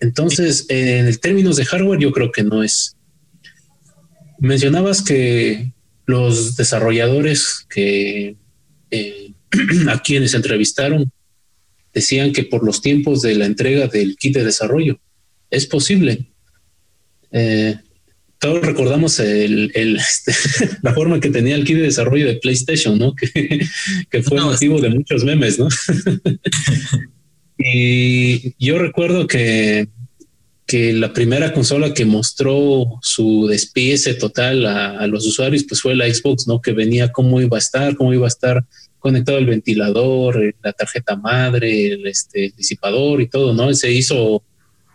Entonces, en términos de hardware, yo creo que no es, Mencionabas que los desarrolladores que eh, a quienes entrevistaron decían que por los tiempos de la entrega del kit de desarrollo es posible. Eh, todos recordamos el, este, la forma que tenía el kit de desarrollo de PlayStation, ¿no? Que, fue motivo de muchos memes, ¿no? y yo recuerdo que que la primera consola que mostró su despiece total a, los usuarios pues fue la Xbox, ¿no? Que venía cómo iba a estar, cómo iba a estar conectado el ventilador, eh, la tarjeta madre, el, este, disipador y todo, ¿no? Se hizo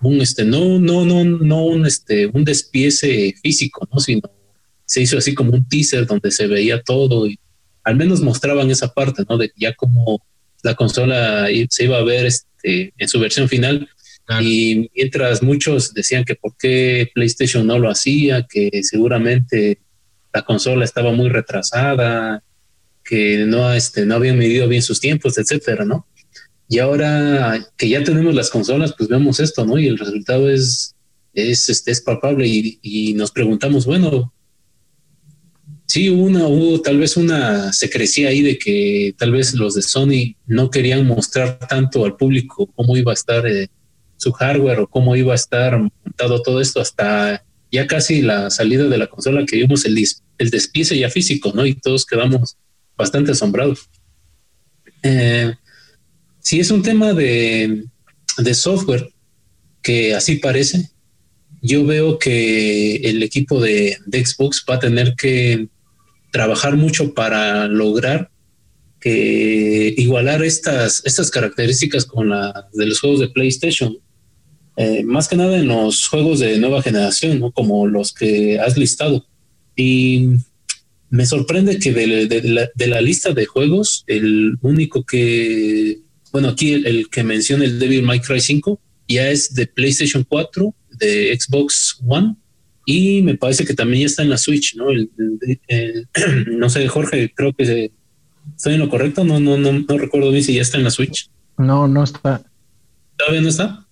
un, este, no, no, no, no un, este, un despiece físico, ¿no? Sino se hizo así como un teaser donde se veía todo y al menos mostraban esa parte, ¿no? De ya como la consola se iba a ver este, en su versión final, y mientras muchos decían que por qué PlayStation no lo hacía, que seguramente la consola estaba muy retrasada, que no, este, no habían medido bien sus tiempos, etcétera, ¿no? Y ahora que ya tenemos las consolas, pues vemos esto, ¿no? Y el resultado es, es, este, es palpable y, nos preguntamos, bueno, sí una, hubo tal vez una secrecía ahí de que tal vez los de Sony no querían mostrar tanto al público cómo iba a estar eh, su hardware o cómo iba a estar montado todo esto hasta ya casi la salida de la consola que vimos el, el despiece ya físico, ¿no? Y todos quedamos bastante asombrados. Eh, si es un tema de, software, que así parece, yo veo que el equipo de, Xbox va a tener que trabajar mucho para lograr que igualar estas, estas características con las de los juegos de PlayStation. Eh, más que nada en los juegos de nueva generación, ¿no? como los que has listado. Y me sorprende que de, la, lista de juegos, el único que, bueno, aquí el, que menciona el Devil May Cry 5 ya es de PlayStation 4, de Xbox One y me parece que también ya está en la Switch, ¿no? no sé, Jorge, creo que estoy en lo correcto, no, no, no, no recuerdo bien si ya está en la Switch. No, no está. ¿Todavía no está?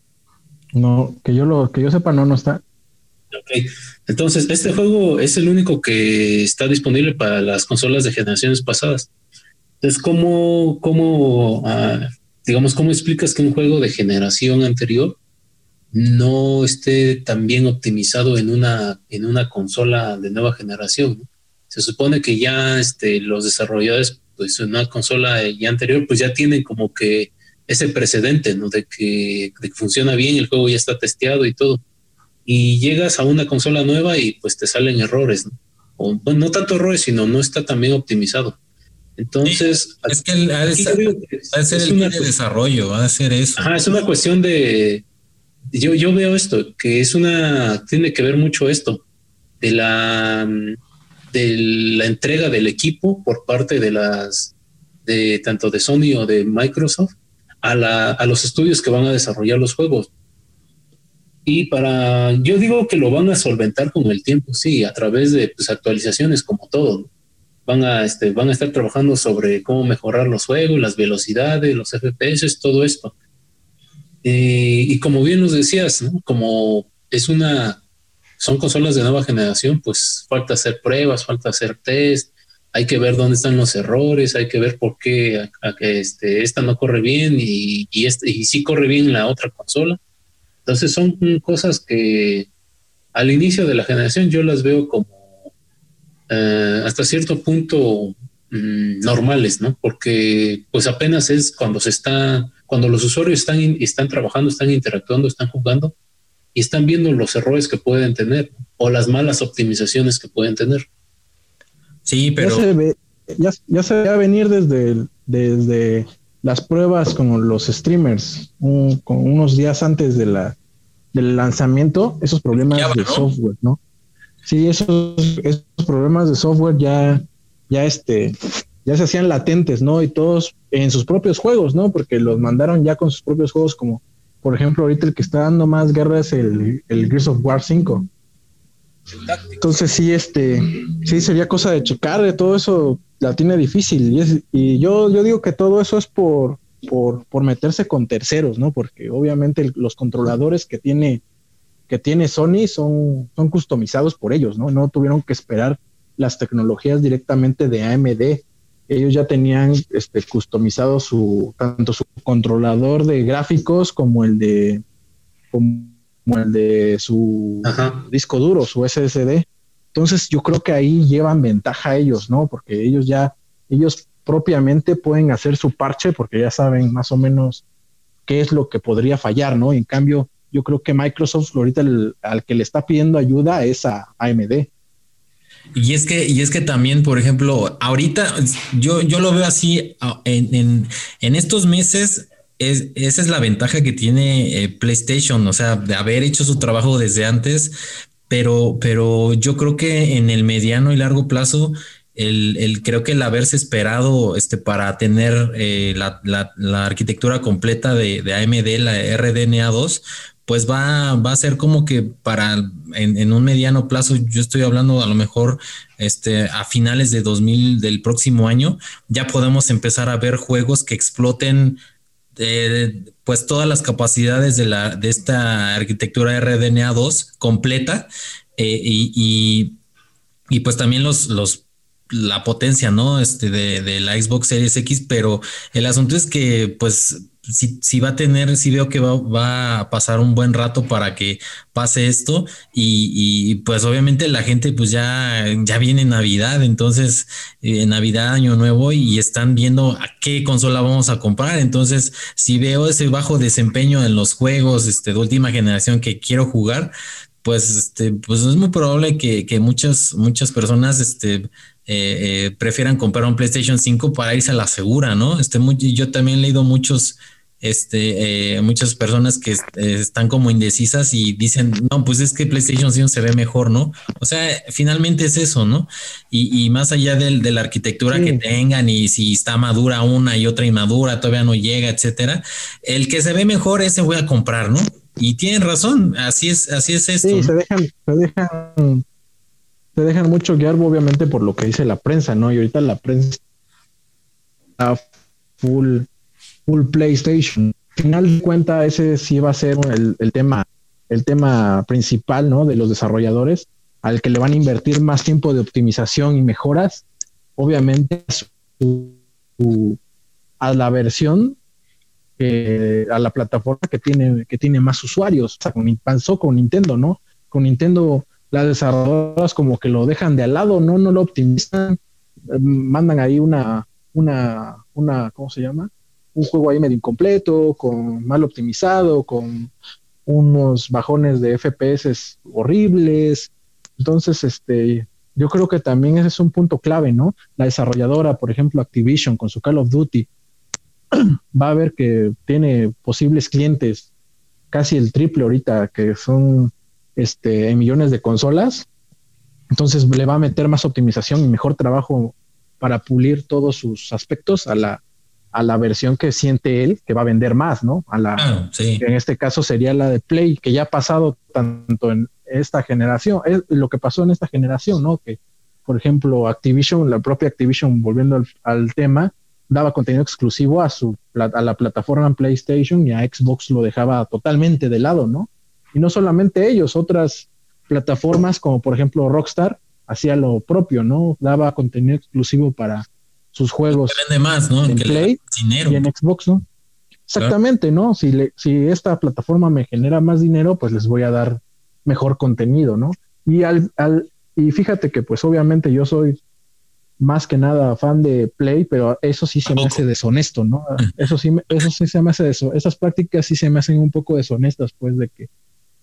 No, que yo lo, que yo sepa, no, no está. Ok, entonces este juego es el único que está disponible para las consolas de generaciones pasadas. Entonces, ¿cómo, cómo ah, digamos, cómo explicas que un juego de generación anterior no esté tan bien optimizado en una, en una consola de nueva generación? Se supone que ya este, los desarrolladores, pues en una consola ya anterior, pues ya tienen como que ese precedente, ¿no? De que, de que funciona bien, el juego ya está testeado y todo y llegas a una consola nueva y pues te salen errores, ¿no? O no tanto errores, sino no está tan bien optimizado. Entonces, es que va a ser el de desarrollo, va a ser eso. Ajá, es una cuestión de yo, yo veo esto, que es una, tiene que ver mucho esto, de la de la entrega del equipo por parte de las de tanto de Sony o de Microsoft a, los estudios que van a desarrollar los juegos. Y para, yo digo que lo van a solventar con el tiempo, sí, a través de pues, actualizaciones como todo. Van a, este, van a estar trabajando sobre cómo mejorar los juegos, las velocidades, los FPS, todo esto. Y como bien nos decías, como es una, son consolas de nueva generación, pues falta hacer pruebas, falta hacer test, hay que ver dónde están los errores, hay que ver por qué este, esta no corre bien y, y, este, y corre bien la otra consola. Entonces son cosas que al inicio de la generación yo las veo como eh, hasta cierto punto mm, normales, ¿no? Porque pues apenas es cuando se está, cuando los usuarios están, están trabajando, están interactuando, están jugando y están viendo los errores que pueden tener o las malas optimizaciones que pueden tener. Sí, pero... Ya se, ve, ya, se ve a venir desde, desde las pruebas con los streamers, con unos días antes de la, del lanzamiento, esos problemas de software, ¿no? Sí, esos, esos problemas de software ya, ya este, ya se hacían latentes, ¿no? Y todos en sus propios juegos, ¿no? Porque los mandaron ya con sus propios juegos, como por ejemplo, ahorita el que está dando más guerra es el, el Gears of War 5. Entonces sí, este, sí sería cosa de checar, de todo eso la tiene difícil. Y, yo, yo digo que todo eso es por, por, por meterse con terceros, ¿no? Porque obviamente los controladores que tiene, que tiene Sony son, son customizados por ellos, ¿no? No tuvieron que esperar las tecnologías directamente de AMD. Ellos ya tenían este, customizado su, tanto su controlador de gráficos como el de, el de su disco duro, su SSD. Entonces yo creo que ahí llevan ventaja ellos, ¿no? Porque ellos ya, ellos propiamente pueden hacer su parche porque ya saben más o menos qué es lo que podría fallar, ¿no? En cambio, yo creo que Microsoft ahorita al que le está pidiendo ayuda es a AMD. Y es que, y es que también, por ejemplo, ahorita yo, yo lo veo así en, estos meses. Es, esa es la ventaja que tiene eh, PlayStation, o sea, de haber hecho su trabajo desde antes, pero, pero yo creo que en el mediano y largo plazo el, creo que el haberse esperado este, para tener eh, la, arquitectura completa de, AMD, la RDNA2, pues va, va a ser como que para en, un mediano plazo, yo estoy hablando a lo mejor este, a finales de 2000 del próximo año, ya podemos empezar a ver juegos que exploten eh, pues todas las capacidades de, la, de esta arquitectura RDNA2 completa eh, y, y, pues también los, los la potencia, ¿no? Este de, la Xbox Series X, pero el asunto es que, pues, si, va a tener, si veo que va, a pasar un buen rato para que pase esto y, pues obviamente la gente pues ya, ya viene Navidad, entonces eh, Navidad, Año Nuevo y están viendo a qué consola vamos a comprar, entonces si veo ese bajo desempeño en los juegos este, de última generación que quiero jugar, pues, este, pues es muy probable que, muchas, muchas personas este, eh, eh, prefieran comprar un PlayStation 5 para irse a la segura, ¿no? Este, yo también he leído muchos, este, eh, muchas personas que están como indecisas y dicen, no, pues es que PlayStation 5 se ve mejor, ¿no? O sea, finalmente es eso, ¿no? Y, más allá del, de la arquitectura que tengan y si está madura una y otra inmadura, todavía no llega, etcétera, el que se ve mejor ese voy a comprar, ¿no? Y tienen razón, así es, así es esto. Sí, se dejan, se dejan, se dejan mucho guiar, obviamente, por lo que dice la prensa, ¿no? Y ahorita la prensa está full, full PlayStation. Al final de cuentas, ese sí va a ser el, tema, el tema principal, ¿no? De los desarrolladores, al que le van a invertir más tiempo de optimización y mejoras, obviamente a la versión a la plataforma que tiene, que tiene más usuarios. O sea, con, pasó con Nintendo, ¿no? Con Nintendo, las desarrolladoras como que lo dejan de al lado, ¿no? No lo optimizan, eh, mandan ahí una, una, una, ¿cómo se llama? Un juego ahí medio incompleto, con mal optimizado, con unos bajones de FPS horribles. Entonces, este, yo creo que también ese es un punto clave, ¿no? La desarrolladora, por ejemplo, Activision con su Call of Duty, va a ver que tiene posibles clientes casi el triple ahorita, que son este, millones de consolas. Entonces le va a meter más optimización y mejor trabajo para pulir todos sus aspectos a la, a la versión que siente él, que va a vender más, ¿no? A la, En este caso sería la de Play, que ya ha pasado tanto en esta generación, es lo que pasó en esta generación, ¿no? Que, por ejemplo, Activision, la propia Activision, volviendo al tema, daba contenido exclusivo a su a la plataforma PlayStation y a Xbox lo dejaba totalmente de lado, ¿no? Y no solamente ellos, otras plataformas como por ejemplo Rockstar hacía lo propio, ¿no? Daba contenido exclusivo para sus juegos. Vende más, ¿no? En Play y en Xbox, ¿no? Exactamente, ¿no? Si, le, si esta plataforma me genera más dinero, pues les voy a dar mejor contenido, ¿no? Y al, al y fíjate que pues obviamente yo soy más que nada fan de Play, pero eso sí se me hace deshonesto, ¿no? Eso sí, eso sí se me hace eso. Esas prácticas sí se me hacen un poco deshonestas, pues, de que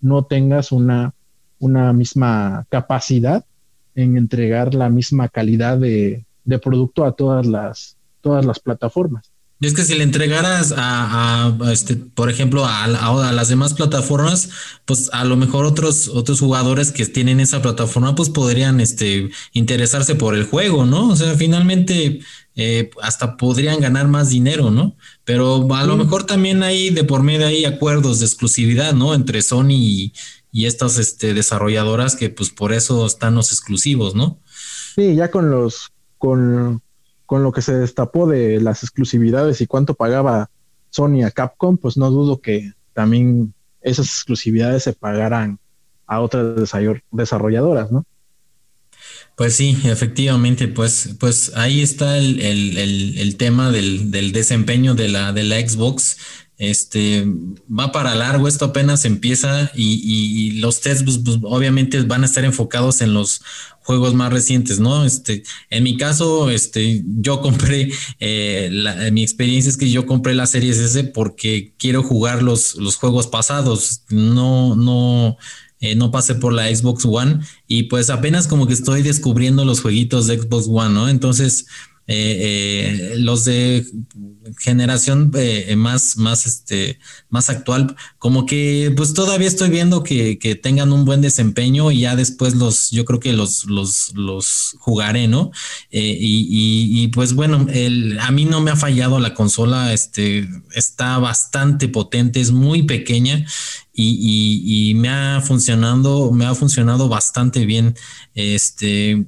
no tengas una, una misma capacidad en entregar la misma calidad de, de producto a todas las, todas las plataformas. Y es que si le entregaras a, este, por ejemplo, a, a, las demás plataformas, pues a lo mejor otros, otros jugadores que tienen esa plataforma, pues podrían este, interesarse por el juego, ¿no? O sea, finalmente eh, hasta podrían ganar más dinero, ¿no? Pero a lo mejor también hay de por medio hay acuerdos de exclusividad, ¿no? Entre Sony y, y estas este, desarrolladoras que pues por eso están los exclusivos, ¿no? Sí, ya con los, con con lo que se destapó de las exclusividades y cuánto pagaba Sony a Capcom, pues no dudo que también esas exclusividades se pagaran a otras desarrolladoras, ¿no? Pues sí, efectivamente, pues, pues ahí está el, el, el, tema del, del, desempeño de la, de la Xbox. Este va para largo, esto apenas empieza y, y los tests pues, pues, obviamente van a estar enfocados en los juegos más recientes, ¿no? Este, en mi caso, este, yo compré, eh, mi experiencia es que yo compré la serie S porque quiero jugar los, los juegos pasados, no, no, eh, no pasé por la Xbox One y pues apenas como que estoy descubriendo los jueguitos de Xbox One, ¿no? Entonces, eh, eh, los de generación eh, más, más, este, más actual, como que pues todavía estoy viendo que, tengan un buen desempeño y ya después los, yo creo que los, los, los jugaré, ¿no? y, pues bueno, el, a mí no me ha fallado la consola, este, está bastante potente, es muy pequeña y, y me ha funcionado, me ha funcionado bastante bien. Este,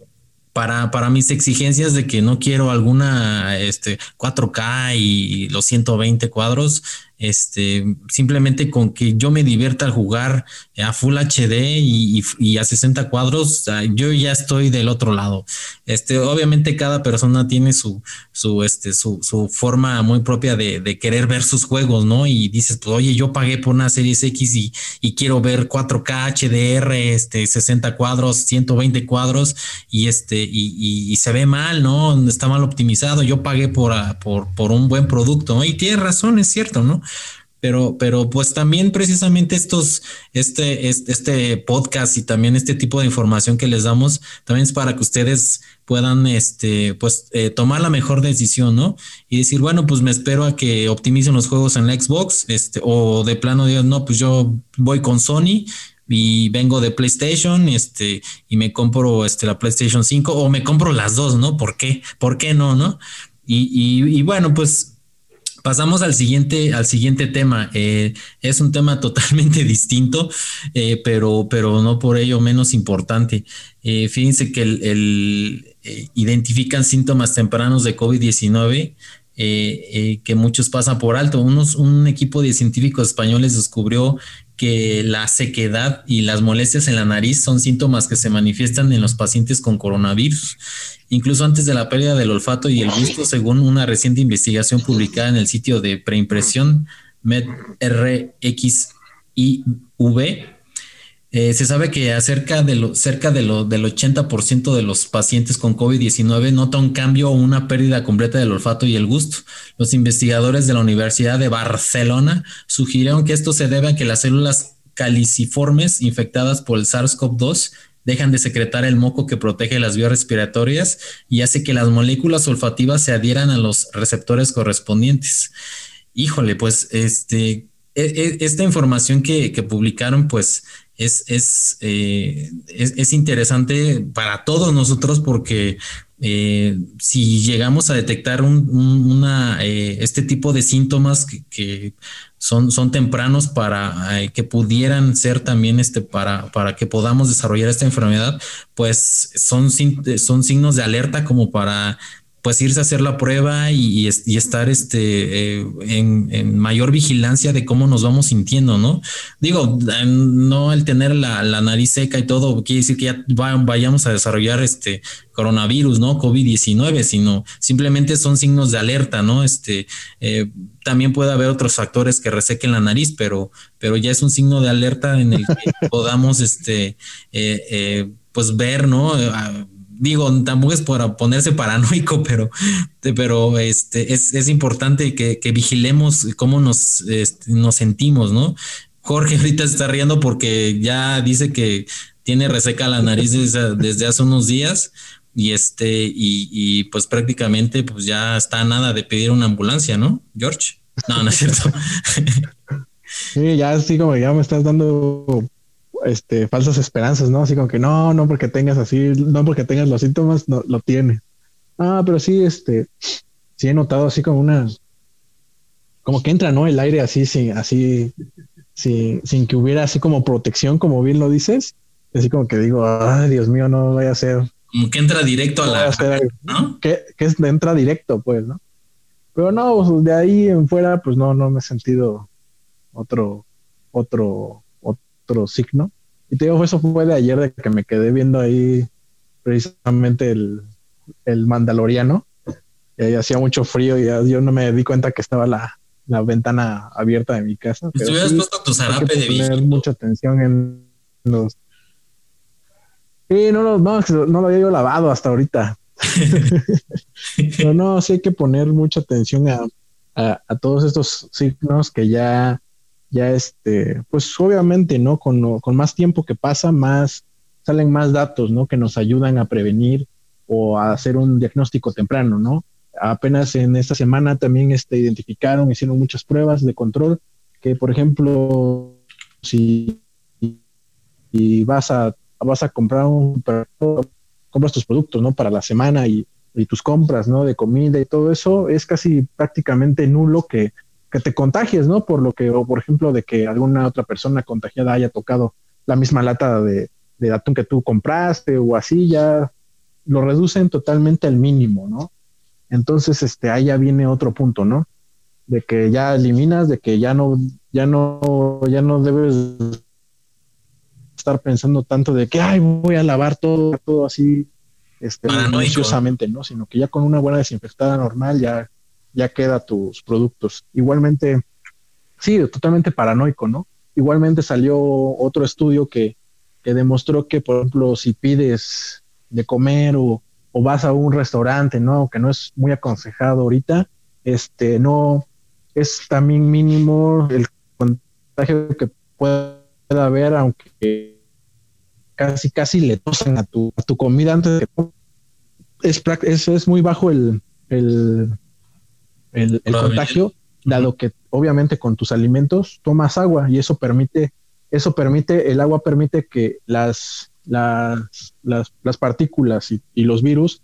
para, para mis exigencias de que no quiero alguna este, 4K y los 120 cuadros, este, simplemente con que yo me divierta al jugar a Full HD y, a 60 cuadros, yo ya estoy del otro lado. Este, obviamente cada persona tiene su, su, este, su, forma muy propia de, querer ver sus juegos, ¿no? Y dices, pues, oye, yo pagué por una Series X y, y quiero ver 4K HDR, este, 60 cuadros, 120 cuadros y este, y, se ve mal, ¿no? Está mal optimizado. Yo pagué por, por, por un buen producto, ¿no? Y tiene razón, es cierto, ¿no? Pero, pero pues también precisamente estos, este, este, podcast y también este tipo de información que les damos, también es para que ustedes puedan, este, pues, eh, tomar la mejor decisión, ¿no? Y decir, bueno, pues me espero a que optimicen los juegos en la Xbox, este, o de plano, Dios, no, pues yo voy con Sony y vengo de PlayStation, este, y me compro, este, la PlayStation 5, o me compro las dos, ¿no? ¿Por qué? ¿Por qué no, no? Y, y, y bueno, pues Pasamos al siguiente, al siguiente tema. Eh, es un tema totalmente distinto, eh, pero, pero no por ello menos importante. Eh, fíjense que el, identifican síntomas tempranos de COVID-19 que muchos pasan por alto. Unos, un equipo de científicos españoles descubrió que la sequedad y las molestias en la nariz son síntomas que se manifiestan en los pacientes con coronavirus incluso antes de la pérdida del olfato y el gusto, según una reciente investigación publicada en el sitio de preimpresión MedRxiv. Eh, se sabe que acerca de cerca de lo, del 80% de los pacientes con COVID-19 nota un cambio o una pérdida completa del olfato y el gusto. Los investigadores de la Universidad de Barcelona sugirieron que esto se debe a que las células caliciformes infectadas por el SARS-CoV-2 dejan de secretar el moco que protege las vías respiratorias y hace que las moléculas olfativas se adhieran a los receptores correspondientes. Híjole, pues este, esta información que, publicaron, pues es, es, eh, es, interesante para todos nosotros porque eh, si llegamos a detectar un, una, eh, este tipo de síntomas que, son, son tempranos para que pudieran ser también este, para, para que podamos desarrollar esta enfermedad, pues son, son signos de alerta como para pues irse a hacer la prueba y, estar este, eh, en, mayor vigilancia de cómo nos vamos sintiendo, ¿no? Digo, no el tener la, nariz seca y todo quiere decir que ya vayamos a desarrollar este coronavirus, ¿no? COVID-19, sino simplemente son signos de alerta, ¿no? Este, eh, también puede haber otros factores que resequen la nariz, pero, pero ya es un signo de alerta en el que podamos, este, eh, pues ver, ¿no? Digo, tampoco es para ponerse paranoico, pero, pero este, es, importante que, vigilemos cómo nos, este, nos sentimos, ¿no? Jorge ahorita está riendo porque ya dice que tiene reseca la nariz desde, hace unos días y este, y, y, pues prácticamente pues ya está nada de pedir una ambulancia, ¿no, George? No, no es cierto. Sí, ya así como ya me estás dando este, falsas esperanzas, ¿no? Así como que no, no porque tengas así, no porque tengas los síntomas, no lo tiene. Ah, pero sí, este, sí he notado así como una, como que entra, ¿no? El aire así, sí, así, sí, sin que hubiera así como protección, como bien lo dices. Así como que digo, ay, Dios mío, no vaya a ser. Como que entra directo a la, ¿no? Que, que entra directo, pues, ¿no? Pero no, pues, de ahí en fuera, pues no, no me he sentido otro, otro, otro signo. Y te digo, eso fue de ayer de que me quedé viendo ahí precisamente el, el Mandaloriano. Y ahí hacía mucho frío y yo no me di cuenta que estaba la, la ventana abierta de mi casa. Si hubieras puesto tu zarape de poner mucha atención en los. Sí, no, no, no, no lo había yo lavado hasta ahorita. Pero no, sí hay que poner mucha atención a, a, a todos estos signos que ya ya este, pues obviamente, ¿no? Con, con más tiempo que pasa, más salen más datos, ¿no? Que nos ayudan a prevenir o a hacer un diagnóstico temprano, ¿no? Apenas en esta semana también este, identificaron, hicieron muchas pruebas de control, que por ejemplo, si y vas a vas a comprar un compras tus productos, ¿no? Para la semana y, y tus compras, ¿no? De comida y todo eso, es casi prácticamente nulo que que te contagies, ¿no? Por lo que, o por ejemplo, de que alguna otra persona contagiada haya tocado la misma lata de, de atún que tú compraste o así, ya lo reducen totalmente al mínimo, ¿no? Entonces, este, ahí ya viene otro punto, ¿no? de que ya eliminas, de que ya no, ya no, ya no debes estar pensando tanto de que ay voy a lavar todo, todo así este, ¿no? Sino que ya con una buena desinfectada normal ya, ya queda tus productos. Igualmente, sí, totalmente paranoico, ¿no? Igualmente salió otro estudio que, que demostró que, por ejemplo, si pides de comer o, o, vas a un restaurante, ¿no? Que no es muy aconsejado ahorita, este, no, es también mínimo el contagio que pueda haber, aunque casi, casi le tosan a tu, a tu comida antes de es, es, es muy bajo el, el, el, contagio, dado que obviamente con tus alimentos tomas agua y eso permite, eso permite, el agua permite que las, las, las, las partículas y, y, los virus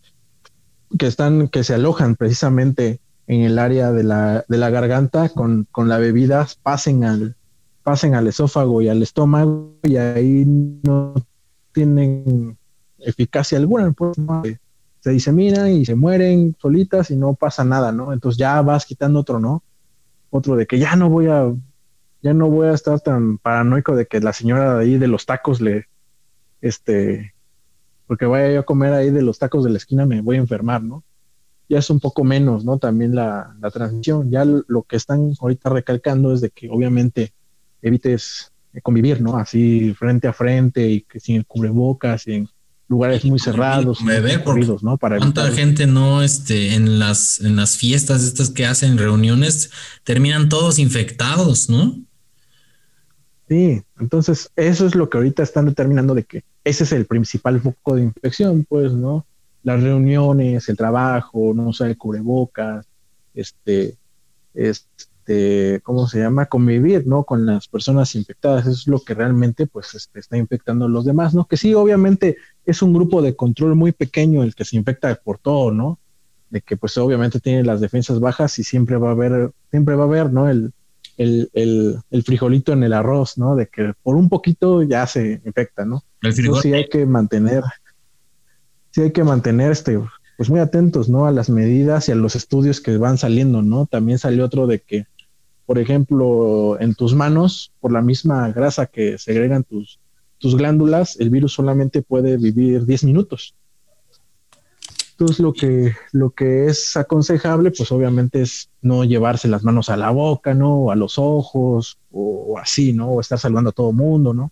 que están, que se alojan precisamente en el área de la, de la garganta con, con la bebida pasen al, pasen al esófago y al estómago y ahí no tienen eficacia alguna, pues, se diseminan y se mueren solitas y no pasa nada, ¿no? Entonces ya vas quitando otro, ¿no? Otro de que ya no voy a, ya no voy a estar tan paranoico de que la señora de ahí de los tacos le, este, porque vaya yo a comer ahí de los tacos de la esquina me voy a enfermar, ¿no? Ya es un poco menos, ¿no? También la, la transmisión. Ya lo que están ahorita recalcando es de que obviamente evites convivir, ¿no? Así frente a frente y que sin el cubrebocas, y lugares muy cerrados, ¿no? Para cuánta gente no, este, en las, en las fiestas estas que hacen reuniones, terminan todos infectados, ¿no? Sí, entonces eso es lo que ahorita están determinando de que ese es el principal foco de infección, pues, ¿no? Las reuniones, el trabajo, no usar el cubrebocas, este, este este, ¿cómo se llama? Convivir, ¿no? Con las personas infectadas. Eso es lo que realmente, pues, este, está infectando a los demás, ¿no? Que sí, obviamente es un grupo de control muy pequeño el que se infecta por todo, ¿no? De que, pues, obviamente tiene las defensas bajas y siempre va a haber, siempre va a haber, ¿no? El, el, el, el frijolito en el arroz, ¿no? De que por un poquito ya se infecta, ¿no? El frijol. sí hay que mantener, sí hay que mantener este, pues muy atentos, ¿no? A las medidas y a los estudios que van saliendo, ¿no? También salió otro de que por ejemplo, en tus manos, por la misma grasa que segregan tus, tus glándulas, el virus solamente puede vivir 10 minutos. Entonces, lo que, lo que es aconsejable, pues obviamente es no llevarse las manos a la boca, ¿no? O a los ojos, o, así, ¿no? O estar saludando a todo mundo, ¿no?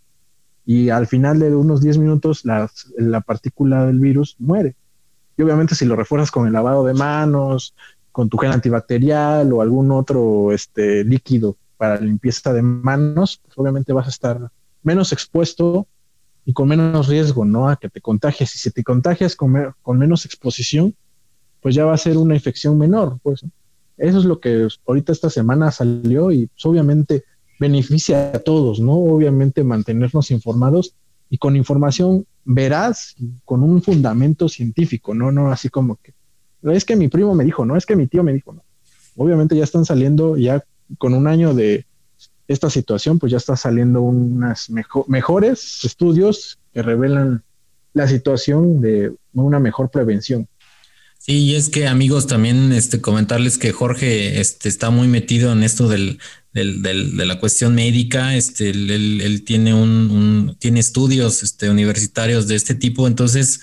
Y al final de unos 10 minutos, la, la partícula del virus muere. Y obviamente si lo refuerzas con el lavado de manos, con tu gel antibacterial o algún otro este, líquido para limpieza de manos, pues obviamente vas a estar menos expuesto y con menos riesgo, ¿no? A que te contagies. Y si te contagias con, con menos exposición, pues ya va a ser una infección menor, pues. Eso es lo que ahorita esta semana salió y pues, obviamente beneficia a todos, ¿no? Obviamente mantenernos informados y con información veraz, con un fundamento científico, ¿no? No así como que es que mi primo me dijo, no, es que mi tío me dijo, no. Obviamente ya están saliendo, ya con un año de esta situación, pues ya está saliendo unas mejores estudios que revelan la situación de una mejor prevención. Sí, y es que amigos, también este comentarles que Jorge este, está muy metido en esto del, del, de la cuestión médica. Este, él, él tiene un, tiene estudios este, universitarios de este tipo, entonces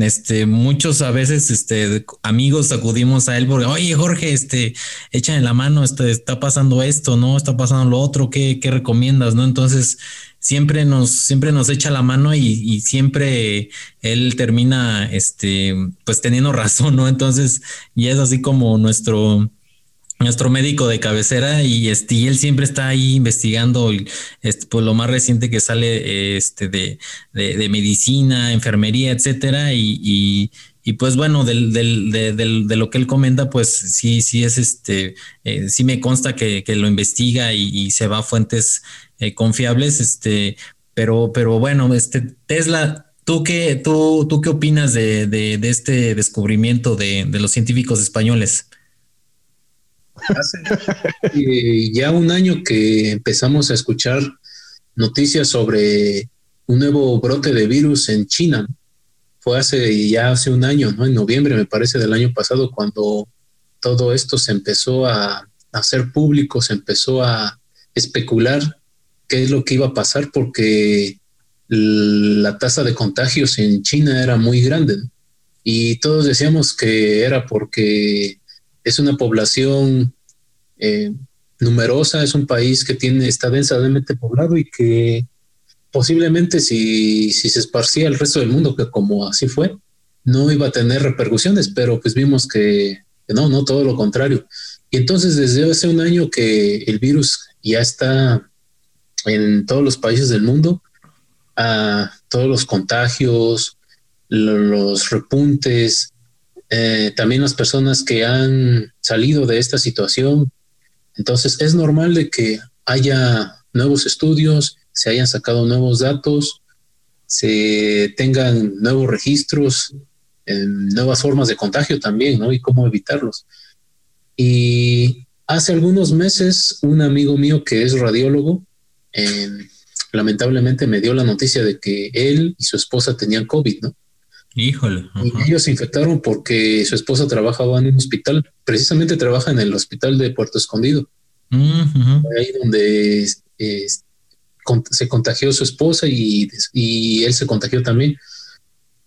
este, muchos a veces, este, amigos acudimos a él porque, oye, Jorge, este, échale la mano, este, está pasando esto, ¿no? Está pasando lo otro, ¿qué, qué recomiendas, no? Entonces, siempre nos, siempre nos echa la mano y, y, siempre él termina, este, pues teniendo razón, ¿no? Entonces, y es así como nuestro, nuestro médico de cabecera y, este, él siempre está ahí investigando este, pues, lo más reciente que sale este, de, de, medicina, enfermería, etcétera. Y, y, pues bueno, del, del, de, lo que él comenta, pues sí, sí es este, eh, sí me consta que, que lo investiga y, se va a fuentes eh, confiables, este, pero, pero bueno, este Tesla, ¿Tú qué, tú, tú qué opinas de, de, de este descubrimiento de, de, los científicos españoles? Hace ya un año que empezamos a escuchar noticias sobre un nuevo brote de virus en China. Fue hace ya hace un año, ¿no? En noviembre, me parece, del año pasado, cuando todo esto se empezó a, hacer público, se empezó a especular qué es lo que iba a pasar porque la tasa de contagios en China era muy grande y todos decíamos que era porque es una población eh, numerosa, es un país que tiene, está densamente poblado y que posiblemente si, si se esparcía el resto del mundo, que como así fue, no iba a tener repercusiones, pero pues vimos que, no, no, todo lo contrario. Y entonces desde hace un año que el virus ya está en todos los países del mundo, a todos los contagios, los repuntes, eh, también las personas que han salido de esta situación. Entonces es normal de que haya nuevos estudios, se hayan sacado nuevos datos, se tengan nuevos registros, nuevas formas de contagio también, ¿no? Y cómo evitarlos. Y hace algunos meses, un amigo mío que es radiólogo, lamentablemente me dio la noticia de que él y su esposa tenían COVID, ¿no? Híjole. Y ellos se infectaron porque su esposa trabajaba en un hospital, precisamente trabaja en el hospital de Puerto Escondido. Ahí donde se contagió su esposa y, y, él se contagió también.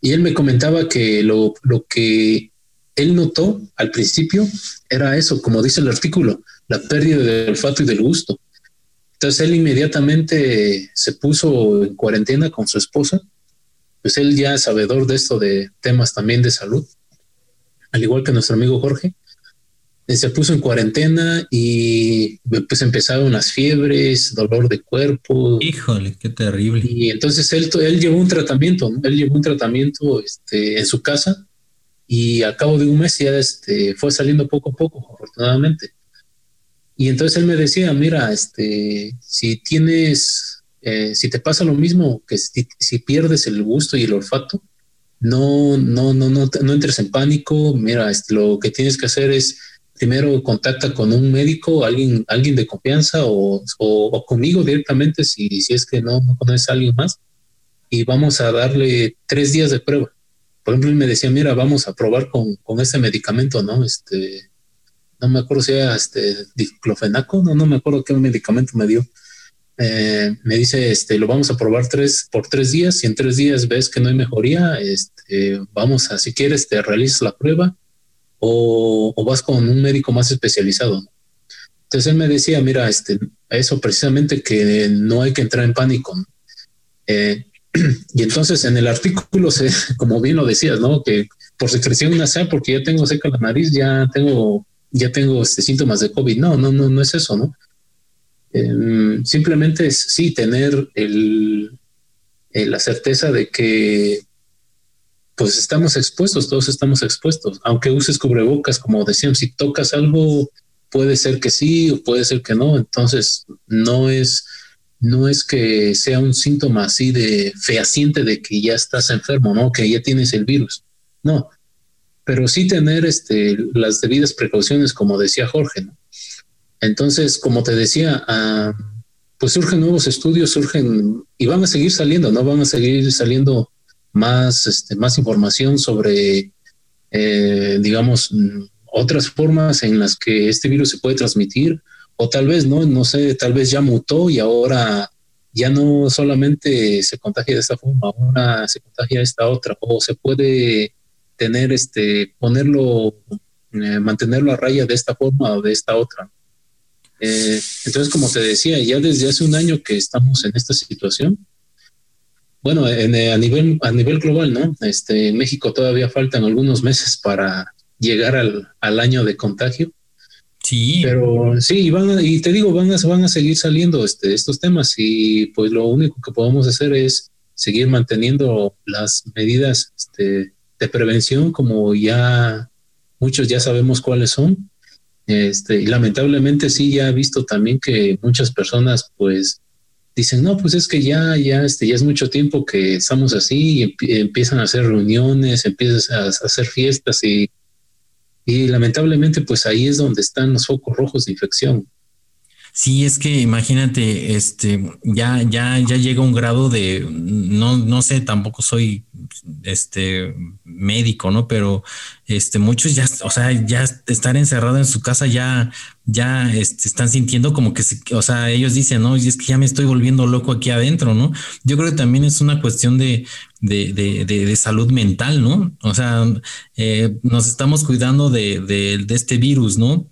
Y él me comentaba que lo, lo que él notó al principio era eso, como dice el artículo, la pérdida del olfato y del gusto. Entonces él inmediatamente se puso en cuarentena con su esposa pues él ya es sabedor de esto de temas también de salud, al igual que nuestro amigo Jorge. Eh, se puso en cuarentena y pues empezaron las fiebres, dolor de cuerpo. Híjole, qué terrible. Y entonces él, él llevó un tratamiento, él llevó un tratamiento este, en su casa y al cabo de un mes ya este, fue saliendo poco a poco, afortunadamente. Y entonces él me decía, mira, este, si tienes eh, si te pasa lo mismo que si, pierdes el gusto y el olfato, no, no, no, no, no entres en pánico. Mira, lo que tienes que hacer es primero contacta con un médico, alguien, alguien de confianza o, o, conmigo directamente si, si es que no, no conoces a alguien más y vamos a darle tres días de prueba. Por ejemplo, me decía, mira, vamos a probar con, con este medicamento, ¿no? Este, no me acuerdo si era este diclofenaco, no, no me acuerdo qué medicamento me dio eh, me dice, este, lo vamos a probar tres, por tres días. Si en tres días ves que no hay mejoría, este, vamos a, si quieres, te realizas la prueba o, vas con un médico más especializado. Entonces él me decía, mira, este, eso precisamente que no hay que entrar en pánico. Eh, y entonces en el artículo, se, como bien lo decías, ¿no? Que por secreción nasal, porque ya tengo seca la nariz, ya tengo, ya tengo este, síntomas de COVID. No, no, no, no es eso, ¿no? Em, simplemente es sí tener el, la certeza de que pues estamos expuestos, todos estamos expuestos, aunque uses cubrebocas, como decíamos, si tocas algo, puede ser que sí o puede ser que no, entonces no es, no es que sea un síntoma así de fehaciente de que ya estás enfermo, ¿no? Que ya tienes el virus, no, pero sí tener este, las debidas precauciones, como decía Jorge, ¿no? Entonces, como te decía, ah, pues surgen nuevos estudios, surgen y van a seguir saliendo, ¿no? Van a seguir saliendo más, este, más información sobre, eh, digamos, otras formas en las que este virus se puede transmitir, o tal vez, ¿no? No sé, tal vez ya mutó y ahora ya no solamente se contagia de esta forma, ahora se contagia de esta otra, o se puede tener, este, ponerlo, eh, mantenerlo a raya de esta forma o de esta otra. Eh, entonces, como te decía, ya desde hace un año que estamos en esta situación, bueno, eh, a, nivel, a nivel global, ¿no? Este, en México todavía faltan algunos meses para llegar al, al año de contagio. Sí. Pero sí, van y te digo, van a, van a seguir saliendo este, estos temas y pues lo único que podemos hacer es seguir manteniendo las medidas este, de prevención como ya muchos ya sabemos cuáles son este, y lamentablemente sí, ya he visto también que muchas personas pues dicen, no, pues es que ya, ya, este, ya es mucho tiempo que estamos así y empiezan a hacer reuniones, empiezan a, hacer fiestas y, y lamentablemente pues ahí es donde están los focos rojos de infección. Sí, es que imagínate, este, ya, ya, ya llega un grado de, no, no sé, tampoco soy, este, médico, ¿no? Pero, este, muchos ya, o sea, ya estar encerrado en su casa ya, ya, este, están sintiendo como que, o sea, ellos dicen, no, y es que ya me estoy volviendo loco aquí adentro, ¿no? Yo creo que también es una cuestión de, de, de, de, salud mental, ¿no? O sea, eh, nos estamos cuidando de, de este virus, ¿no?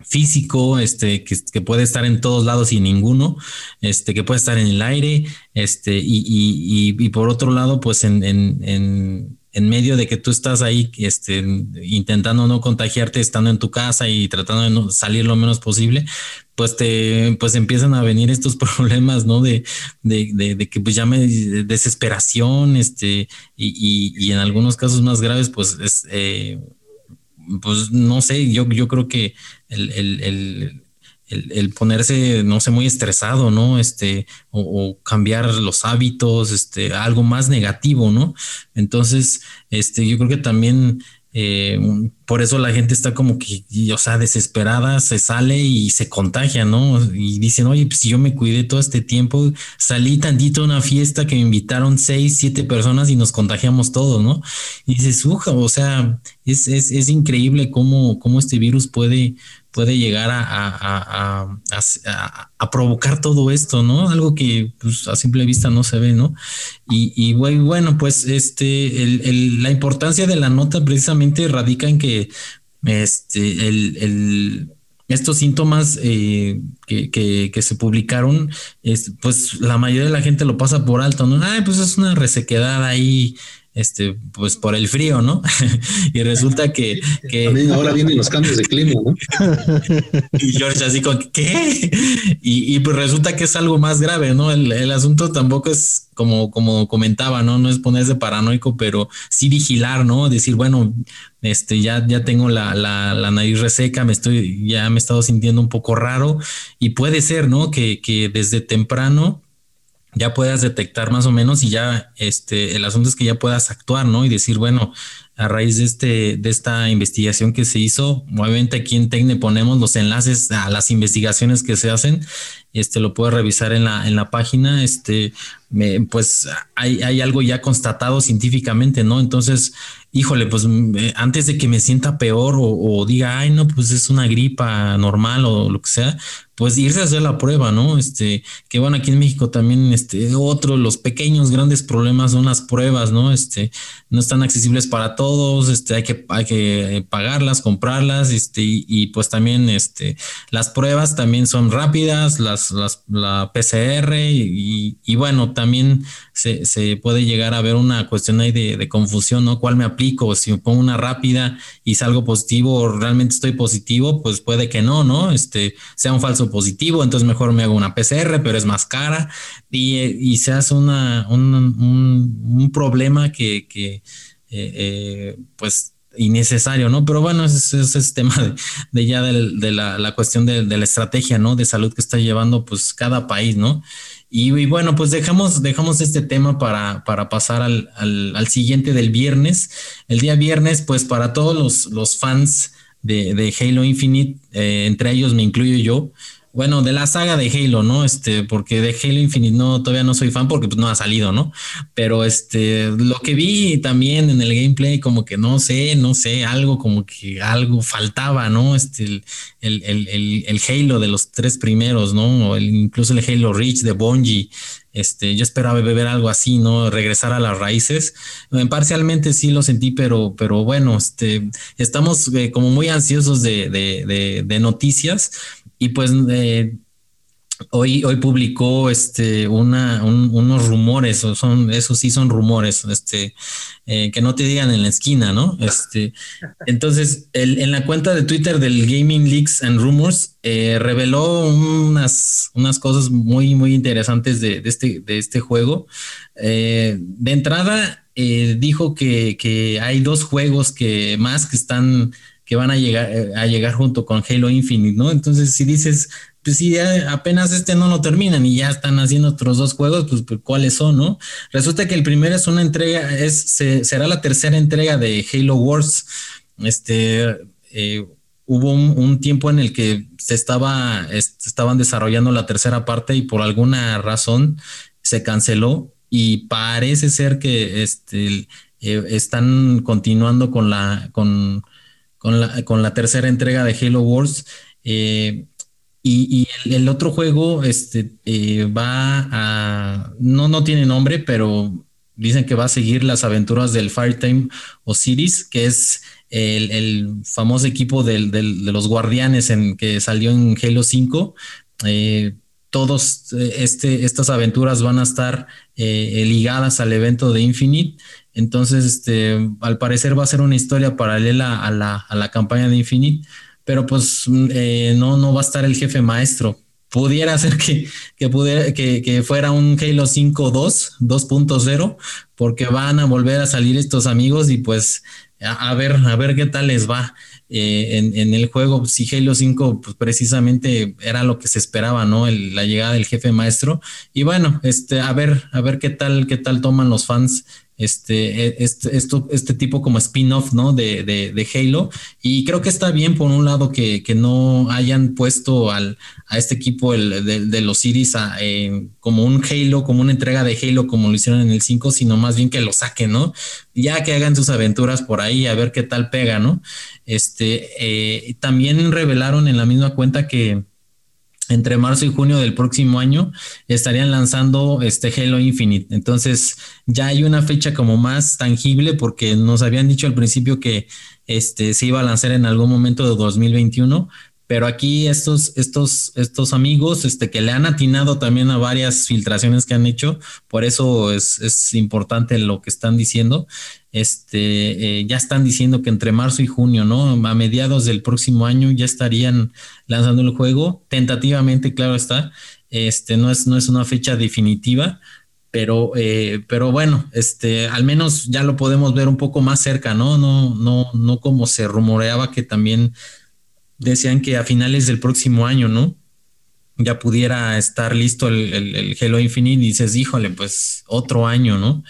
Físico, este, que, puede estar en todos lados y ninguno, este, que puede estar en el aire, este, y, y, y, por otro lado, pues en, en, en, medio de que tú estás ahí, este, intentando no contagiarte, estando en tu casa y tratando de no salir lo menos posible, pues te, pues empiezan a venir estos problemas, ¿no? De, de, de, que pues llame desesperación, este, y, y, en algunos casos más graves, pues es, eh, pues no sé, yo, yo creo que el, el, el, el, ponerse, no sé, muy estresado, ¿no? Este, o, cambiar los hábitos, este, algo más negativo, ¿no? Entonces, este, yo creo que también eh, por eso la gente está como que, o sea, desesperada, se sale y se contagia, ¿no? Y dicen, oye, pues yo me cuidé todo este tiempo, salí tantito a una fiesta que me invitaron seis, siete personas y nos contagiamos todos, ¿no? Y dices, uja, o sea, es, es, es increíble cómo, cómo este virus puede, puede llegar a, a, provocar todo esto, ¿no? Algo que pues, a simple vista no se ve, ¿no? Y, y bueno, pues este, el, la importancia de la nota precisamente radica en que este, el, estos síntomas eh, que, que, se publicaron, es, pues la mayoría de la gente lo pasa por alto, ¿no? Ay, pues es una resequedad ahí este, pues por el frío, ¿no? y resulta que, También ahora vienen los cambios de clima, ¿no? y George así con, ¿qué? Y, pues resulta que es algo más grave, ¿no? El, asunto tampoco es como, como comentaba, ¿no? No es ponerse paranoico, pero sí vigilar, ¿no? Decir, bueno, este, ya, ya tengo la, la, la, nariz reseca, me estoy, ya me he estado sintiendo un poco raro y puede ser, ¿no? Que, que desde temprano ya puedas detectar más o menos y ya este el asunto es que ya puedas actuar, ¿no? Y decir, bueno, a raíz de este de esta investigación que se hizo, obviamente aquí en Tecne ponemos los enlaces a las investigaciones que se hacen, este lo puedes revisar en la en la página, este pues hay, hay algo ya constatado científicamente, ¿no? Entonces, híjole, pues antes de que me sienta peor o, diga, ay, no, pues es una gripa normal o lo que sea, pues irse a hacer la prueba, ¿no? Este, que bueno, aquí en México también, este, otro, los pequeños grandes problemas son las pruebas, ¿no? Este, no están accesibles para todos, este, hay que, hay que pagarlas, comprarlas, este, y, pues también, este, las pruebas también son rápidas, las, la PCR, y, y bueno, también se, puede llegar a ver una cuestión ahí de, confusión, ¿no? ¿Cuál me aplico? Si pongo una rápida y salgo positivo o realmente estoy positivo, pues puede que no, ¿no? Este, sea un falso positivo, entonces mejor me hago una PCR, pero es más cara y, se hace una, un, problema que, que eh, eh, pues innecesario, ¿no? Pero bueno, ese, es tema de, ya de, la, cuestión de, la estrategia, ¿no? De salud que está llevando pues cada país, ¿no? Y, bueno, pues dejamos, dejamos este tema para, para pasar al, al, siguiente del viernes. El día viernes, pues para todos los, los fans de, de Halo Infinite, eh, entre ellos me incluyo yo, bueno, de la saga de Halo, ¿no? Este, porque de Halo Infinite no, todavía no soy fan porque pues, no ha salido, ¿no? Pero este, lo que vi también en el gameplay, como que no sé, no sé, algo como que algo faltaba, ¿no? Este, el, el, el, Halo de los tres primeros, ¿no? Incluso el Halo Reach de Bungie. Este, yo esperaba beber algo así, ¿no? Regresar a las raíces. Parcialmente sí lo sentí, pero, pero bueno, este, estamos eh, como muy ansiosos de, de noticias y pues eh, hoy, hoy publicó este, una, unos rumores, son, eso sí son rumores, este, eh, que no te digan en la esquina, ¿no? Este, entonces, en la cuenta de Twitter del Gaming Leaks and Rumors, eh, reveló unas, unas cosas muy, muy interesantes de, de este, de este juego. de entrada, dijo que, que, hay dos juegos que más que están que van a llegar, eh, a llegar junto con Halo Infinite, ¿no? Entonces, si dices, pues si apenas este no lo terminan y ya están haciendo otros dos juegos, pues, pues, cuáles son, ¿no? Resulta que el primero es una entrega, es, será la tercera entrega de Halo Wars. Este, eh, hubo un, tiempo en el que se estaba, estaban desarrollando la tercera parte y por alguna razón se canceló y parece ser que este, eh, están continuando con la, con, con, la, con la tercera entrega de Halo Wars. Eh, y, el, otro juego este, eh, va a, no, no tiene nombre, pero dicen que va a seguir las aventuras del Firetime Osiris, que es el, famoso equipo de los guardianes en, que salió en Halo 5. Eh, todos este, estas aventuras van a estar ligadas al evento de Infinite. Entonces, este, al parecer va a ser una historia paralela a la, a la campaña de Infinite pero pues eh, no, no va a estar el jefe maestro. Pudiera ser que, que, pudiera, que, fuera un Halo 5 2, 2.0, porque van a volver a salir estos amigos y pues a, ver, a ver qué tal les va. Eh, en, el juego, si Halo 5 pues precisamente era lo que se esperaba, ¿no? la llegada del jefe maestro. Y bueno, este, a ver, a ver qué tal, qué tal toman los fans este, e, este, esto, este tipo como spin-off, ¿no? De, de, Halo. Y creo que está bien, por un lado, que, no hayan puesto al, a este equipo el, de, los Series como un Halo, como una entrega de Halo, como lo hicieron en el 5, sino más bien que lo saquen, ¿no? Ya que hagan sus aventuras por ahí, a ver qué tal pega, ¿no? Este, eh, también revelaron en la misma cuenta que entre marzo y junio del próximo año estarían lanzando este Halo Infinite. Entonces ya hay una fecha como más tangible porque nos habían dicho al principio que este se iba a lanzar en algún momento de 2021, pero aquí estos, estos, estos amigos este, que le han atinado también a varias filtraciones que han hecho, por eso es, es importante lo que están diciendo. Este, eh, ya están diciendo que entre marzo y junio, ¿no? A mediados del próximo año ya estarían lanzando el juego. Tentativamente, claro está. Este, no es, no es una fecha definitiva, pero, eh, pero bueno, este, al menos ya lo podemos ver un poco más cerca, ¿no? No, no, no como se rumoreaba que también decían que a finales del próximo año, ¿no? Ya pudiera estar listo el, el, Halo Infinite y dices, híjole, pues otro año, ¿no?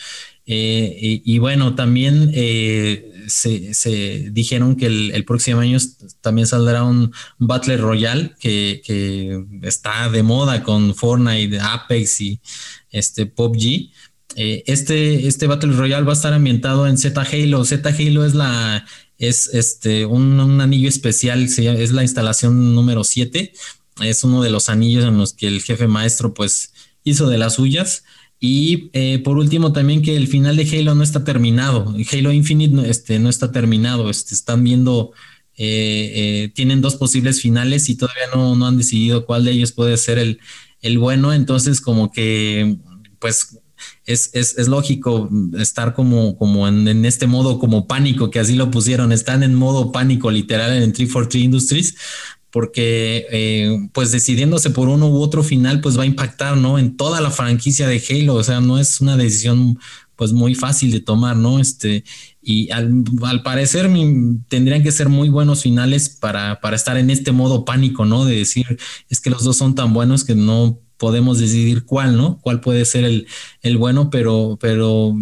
Eh, y, bueno, también eh, se, dijeron que el, próximo año también saldrá un Battle Royale que, que, está de moda con Fortnite, Apex y este PUBG. Eh, este, este Battle Royale va a estar ambientado en Z Halo. Z Halo es la es este un, anillo especial, es la instalación número 7, es uno de los anillos en los que el jefe maestro pues hizo de las suyas. Y eh, por último también que el final de Halo no está terminado, Halo Infinite no, este, no está terminado, este, están viendo, eh, eh, tienen dos posibles finales y todavía no, no han decidido cuál de ellos puede ser el, el bueno, entonces como que pues es, es, es lógico estar como, como en, este modo como pánico, que así lo pusieron, están en modo pánico literal en 343 Industries, porque eh, pues decidiéndose por uno u otro final, pues va a impactar, ¿no? En toda la franquicia de Halo, o sea, no es una decisión pues muy fácil de tomar, ¿no? Este, y al, al parecer tendrían que ser muy buenos finales para, para estar en este modo pánico, ¿no? De decir, es que los dos son tan buenos que no podemos decidir cuál, ¿no? Cuál puede ser el, el bueno, pero, pero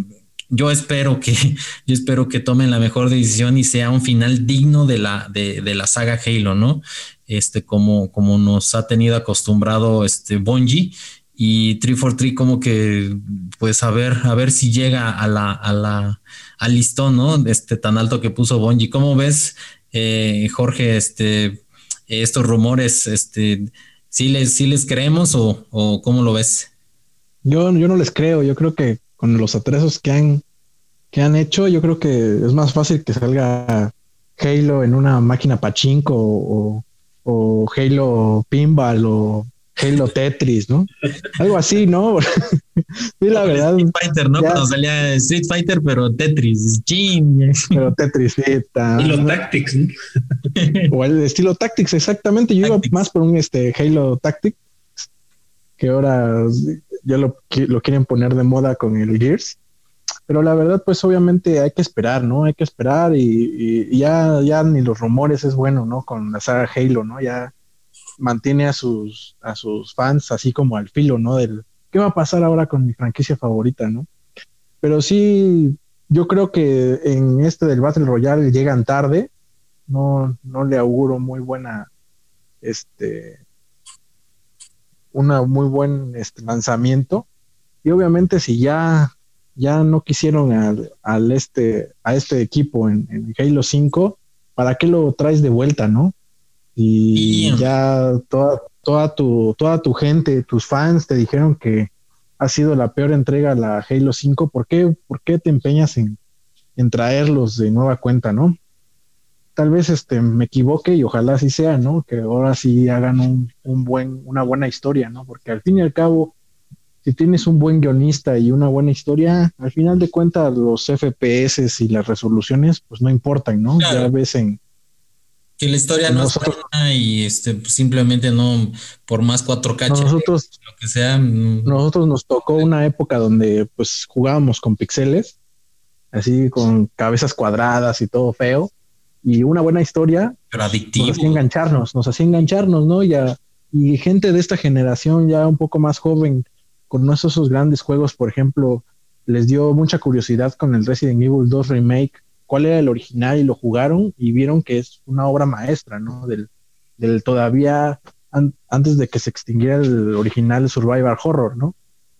yo espero que, yo espero que tomen la mejor decisión y sea un final digno de la, de, de la saga Halo, ¿no? Este, como, como nos ha tenido acostumbrado este Bungie y 343 como que, pues a ver, a ver si llega a la, a la, al listón, ¿no? Este tan alto que puso Bungie. ¿Cómo ves, eh, Jorge, este, estos rumores, este, ¿Sí les, les creemos o, o cómo lo ves? Yo, yo no les creo, yo creo que con los atresos que han, que han hecho, yo creo que es más fácil que salga Halo en una máquina pachinko o, o Halo Pinball o Halo Tetris, ¿no? Algo así, ¿no? sí, la verdad. Street Fighter, ¿no? Cuando salía Street Fighter, pero Tetris, ching. Pero Tetris, sí, Estilo Tactics, ¿no? o el estilo Tactics, exactamente. Yo iba más por un este Halo Tactics, que ahora ya lo, lo quieren poner de moda con el Gears. Pero la verdad, pues obviamente hay que esperar, ¿no? Hay que esperar y, y ya, ya ni los rumores es bueno, ¿no? Con la saga Halo, ¿no? Ya mantiene a sus, a sus fans así como al filo, ¿no? Del qué va a pasar ahora con mi franquicia favorita, ¿no? Pero sí, yo creo que en este del Battle Royale llegan tarde no, no le auguro muy buena, este, una muy buen este, lanzamiento. Y obviamente si ya, ya no quisieron al, este, a este equipo en, en, Halo 5, ¿para qué lo traes de vuelta, no? Y ya toda, toda, tu, toda tu gente, tus fans te dijeron que ha sido la peor entrega a la Halo 5. ¿Por qué, por qué te empeñas en, en traerlos de nueva cuenta, no? tal vez este me equivoque y ojalá así sea, ¿no? Que ahora sí hagan un, un, buen, una buena historia, ¿no? Porque al fin y al cabo, si tienes un buen guionista y una buena historia, al final de cuentas los FPS y las resoluciones, pues no importan, ¿no? Ya ves en que la historia no es buena y este pues, simplemente no por más 4K nosotros lo que sea nosotros nos tocó una época donde pues jugábamos con pixeles así con cabezas cuadradas y todo feo y una buena historia Pero adictivo. nos hacía engancharnos, nos hacía engancharnos, ¿no? Y, y gente de esta generación ya un poco más joven, con esos grandes juegos, por ejemplo, les dio mucha curiosidad con el Resident Evil 2 Remake, cuál era el original y lo jugaron y vieron que es una obra maestra, ¿no? Del, del todavía antes de que se extinguiera el original Survivor Horror, ¿no?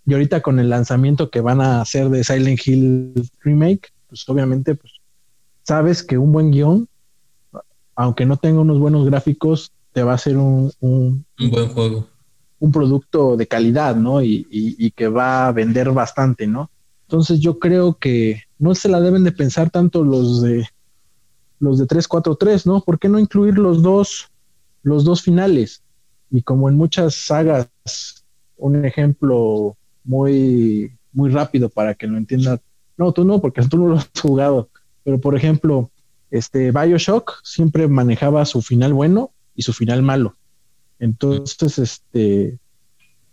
Y ahorita con el lanzamiento que van a hacer de Silent Hill Remake, pues obviamente pues sabes que un buen guion, aunque no tenga unos buenos gráficos, te va a ser un, un, buen juego. Un producto de calidad, ¿no? Y, y, que va a vender bastante, ¿no? Entonces yo creo que no se la deben de pensar tanto los de los de 343, ¿no? ¿Por qué no incluir los dos, los dos finales? Y como en muchas sagas, un ejemplo muy, muy rápido para que lo entienda. No, tú no, porque tú no lo has jugado. Pero, por ejemplo, este Bioshock siempre manejaba su final bueno y su final malo. Entonces, este,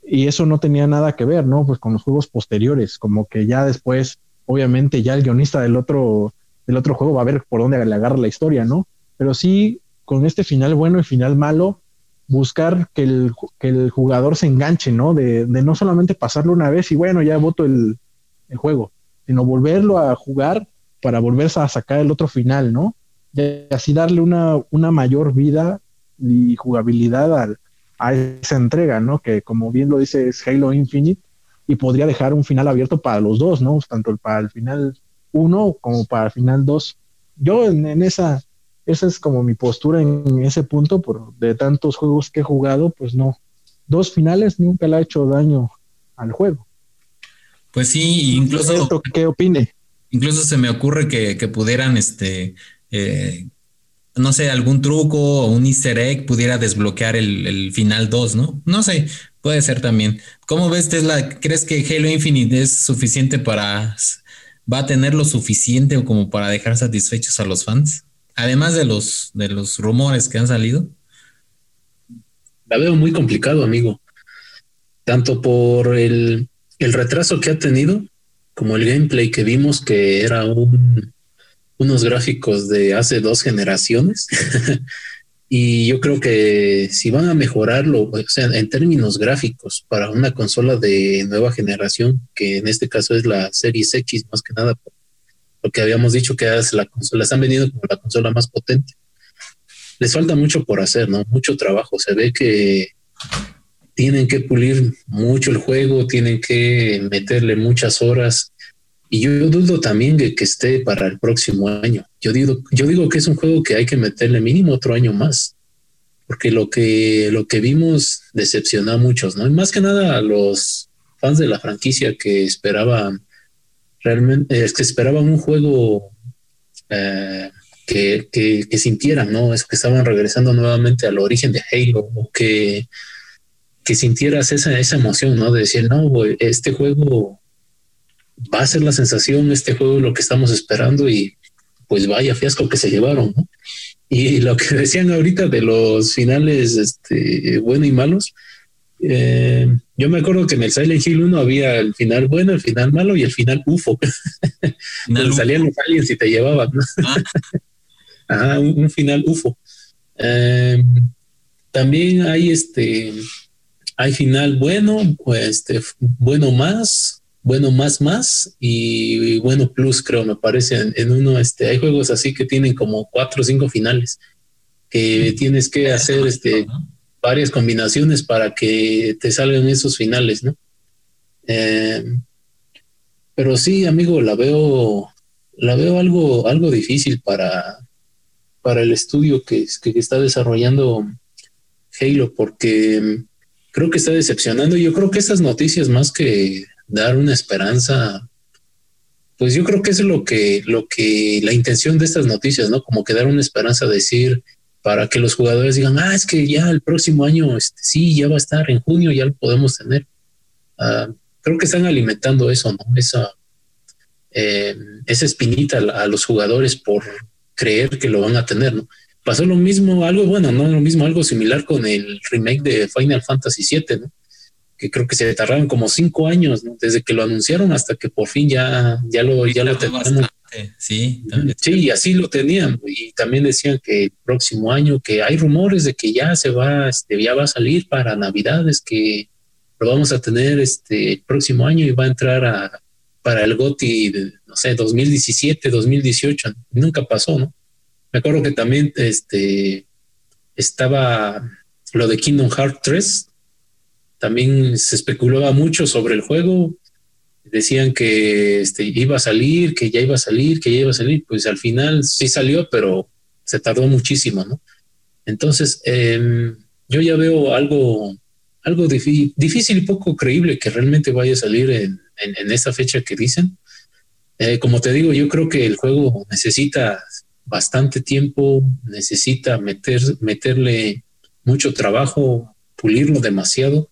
y eso no tenía nada que ver, ¿no? Pues con los juegos posteriores, como que ya después, obviamente, ya el guionista del otro, del otro juego va a ver por dónde le agarra la historia, ¿no? Pero sí, con este final bueno y final malo, buscar que el, que el jugador se enganche, ¿no? De, de, no solamente pasarlo una vez y bueno, ya voto el, el juego, sino volverlo a jugar para volverse a sacar el otro final, ¿no? Y así darle una, una mayor vida y jugabilidad a esa entrega, ¿no? Que como bien lo dice es Halo Infinite y podría dejar un final abierto para los dos, ¿no? Tanto para el final 1 como para el final 2. Yo en, esa, esa es como mi postura en ese punto, por de tantos juegos que he jugado, pues no, dos finales nunca le ha hecho daño al juego. Pues sí, incluso... ¿Qué opine? Incluso se me ocurre que, pudieran, este, eh, no sé, algún truco o un easter egg pudiera desbloquear el, final 2, ¿no? No sé, puede ser también. ¿Cómo ves, Tesla? ¿Crees que Halo Infinite es suficiente para, va a tener lo suficiente como para dejar satisfechos a los fans? Además de los, de los rumores que han salido. La veo muy complicado, amigo. Tanto por el, el retraso que ha tenido como el gameplay que vimos que era un, unos gráficos de hace dos generaciones. y yo creo que si van a mejorarlo, o sea, en términos gráficos para una consola de nueva generación, que en este caso es la Series X más que nada, lo que habíamos dicho que es la consola, están vendiendo como la consola más potente. Les falta mucho por hacer, ¿no? Mucho trabajo. Se ve que tienen que pulir mucho el juego, tienen que meterle muchas horas. Y yo dudo también de que esté para el próximo año. Yo digo, yo digo que es un juego que hay que meterle mínimo otro año más, porque lo que, lo que vimos decepcionó a muchos, ¿no? Y más que nada a los fans de la franquicia que esperaban realmente, es que esperaban un juego eh, que, que, que, sintieran, ¿no? Es que estaban regresando nuevamente al origen de Halo o que que sintieras esa, esa emoción, ¿no? De decir, no, este juego va a ser la sensación, este juego lo que estamos esperando y pues vaya fiasco que se llevaron, ¿no? Y lo que decían ahorita de los finales, este, bueno y malos, eh, yo me acuerdo que en el Silent Hill 1 había el final bueno, el final malo y el final UFO. Salían los aliens y te llevaban, ¿no? Ah. Ajá, un, final UFO. Eh, también hay este hay final bueno, pues este, bueno más, bueno más más y, bueno plus, creo, me parece. En, uno, este, hay juegos así que tienen como cuatro o cinco finales que tienes que hacer este, varias combinaciones para que te salgan esos finales, ¿no? Eh, pero sí, amigo, la veo, la veo algo, algo difícil para, para el estudio que, que está desarrollando Halo, porque creo que está decepcionando. Yo creo que estas noticias, más que dar una esperanza, pues yo creo que es lo que, lo que, la intención de estas noticias, ¿no? Como que dar una esperanza, decir, para que los jugadores digan, ah, es que ya el próximo año, este, sí, ya va a estar, en junio ya lo podemos tener. Uh, creo que están alimentando eso, ¿no? Esa, eh, esa espinita a los jugadores por creer que lo van a tener, ¿no? Pasó lo mismo, algo bueno, no lo mismo, algo similar con el remake de Final Fantasy VII, ¿no? Que creo que se tardaron como cinco años, ¿no? Desde que lo anunciaron hasta que por fin ya, ya lo, ya lo tenemos. Sí, sí, así lo tenían. Y también decían que el próximo año, que hay rumores de que ya se va, este, ya va a salir para Navidades, que lo vamos a tener este el próximo año y va a entrar a, para el GOTI, de, no sé, 2017, 2018. Nunca pasó, ¿no? Me acuerdo que también este, estaba lo de Kingdom Hearts 3. También se especulaba mucho sobre el juego. Decían que este, iba a salir, que ya iba a salir, que ya iba a salir. Pues al final sí salió, pero se tardó muchísimo, ¿no? Entonces, em, yo ya veo algo algo difícil y poco creíble que realmente vaya a salir en, en, esa fecha que dicen. Eh, como te digo, yo creo que el juego necesita bastante tiempo, necesita meter, meterle mucho trabajo, pulirlo demasiado.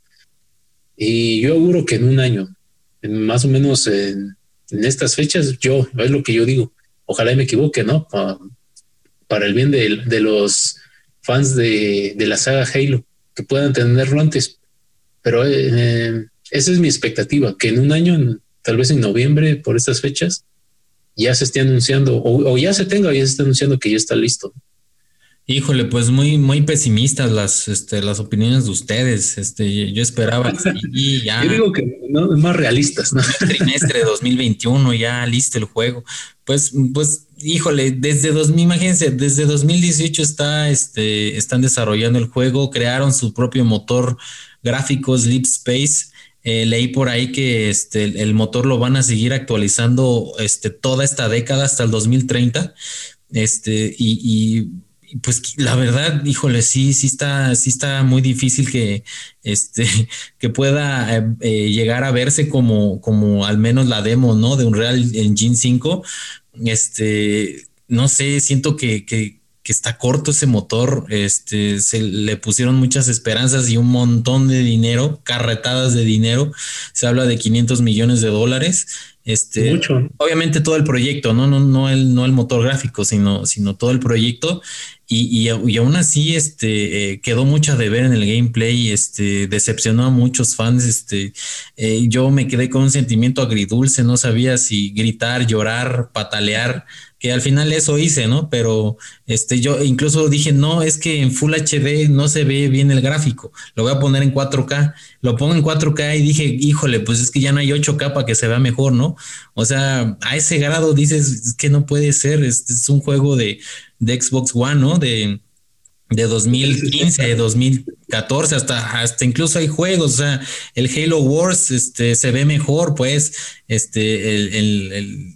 Y yo auguro que en un año, más o menos en, estas fechas, yo, es lo que yo digo, ojalá me equivoque, ¿no? para el bien de, los fans de, la saga Halo, que puedan tenerlo antes. Pero eh, esa es mi expectativa, que en un año, tal vez en noviembre, por estas fechas, ya se esté anunciando, o, ya se tenga, ya se está anunciando que ya está listo. Híjole, pues muy, muy pesimistas las, este, las opiniones de ustedes. Este, yo esperaba y ya. Yo digo que no, más realistas, ¿no? Trimestre de 2021, ya listo el juego. Pues, pues, híjole, desde dos, imagínense, desde 2018 está, este, están desarrollando el juego, crearon su propio motor gráfico Sleep Space. Eh, leí por ahí que este, el motor lo van a seguir actualizando este, toda esta década hasta el 2030. Este, y, pues la verdad, híjole, sí, sí está, sí está muy difícil que, este, que pueda eh, eh, llegar a verse como, como al menos la demo, ¿no? De un Real Engine 5. Este, no sé, siento que, que que está corto ese motor, este, se le pusieron muchas esperanzas y un montón de dinero, carretadas de dinero, se habla de 500 millones de dólares. Este, Mucho. Obviamente todo el proyecto, no, no, no el, no el motor gráfico, sino, sino todo el proyecto. Y, y, aún así, este, eh, quedó mucho de ver en el gameplay, este, decepcionó a muchos fans. Este, eh, yo me quedé con un sentimiento agridulce, no sabía si gritar, llorar, patalear que al final eso hice, ¿no? Pero este, yo incluso dije, no, es que en Full HD no se ve bien el gráfico, lo voy a poner en 4K, lo pongo en 4K y dije, híjole, pues es que ya no hay 8K para que se vea mejor, ¿no? O sea, a ese grado dices, que no puede ser, es, es un juego de, de Xbox One, ¿no? De, de 2015, 2014, hasta, hasta incluso hay juegos, o sea, el Halo Wars este, se ve mejor, pues, este, el, el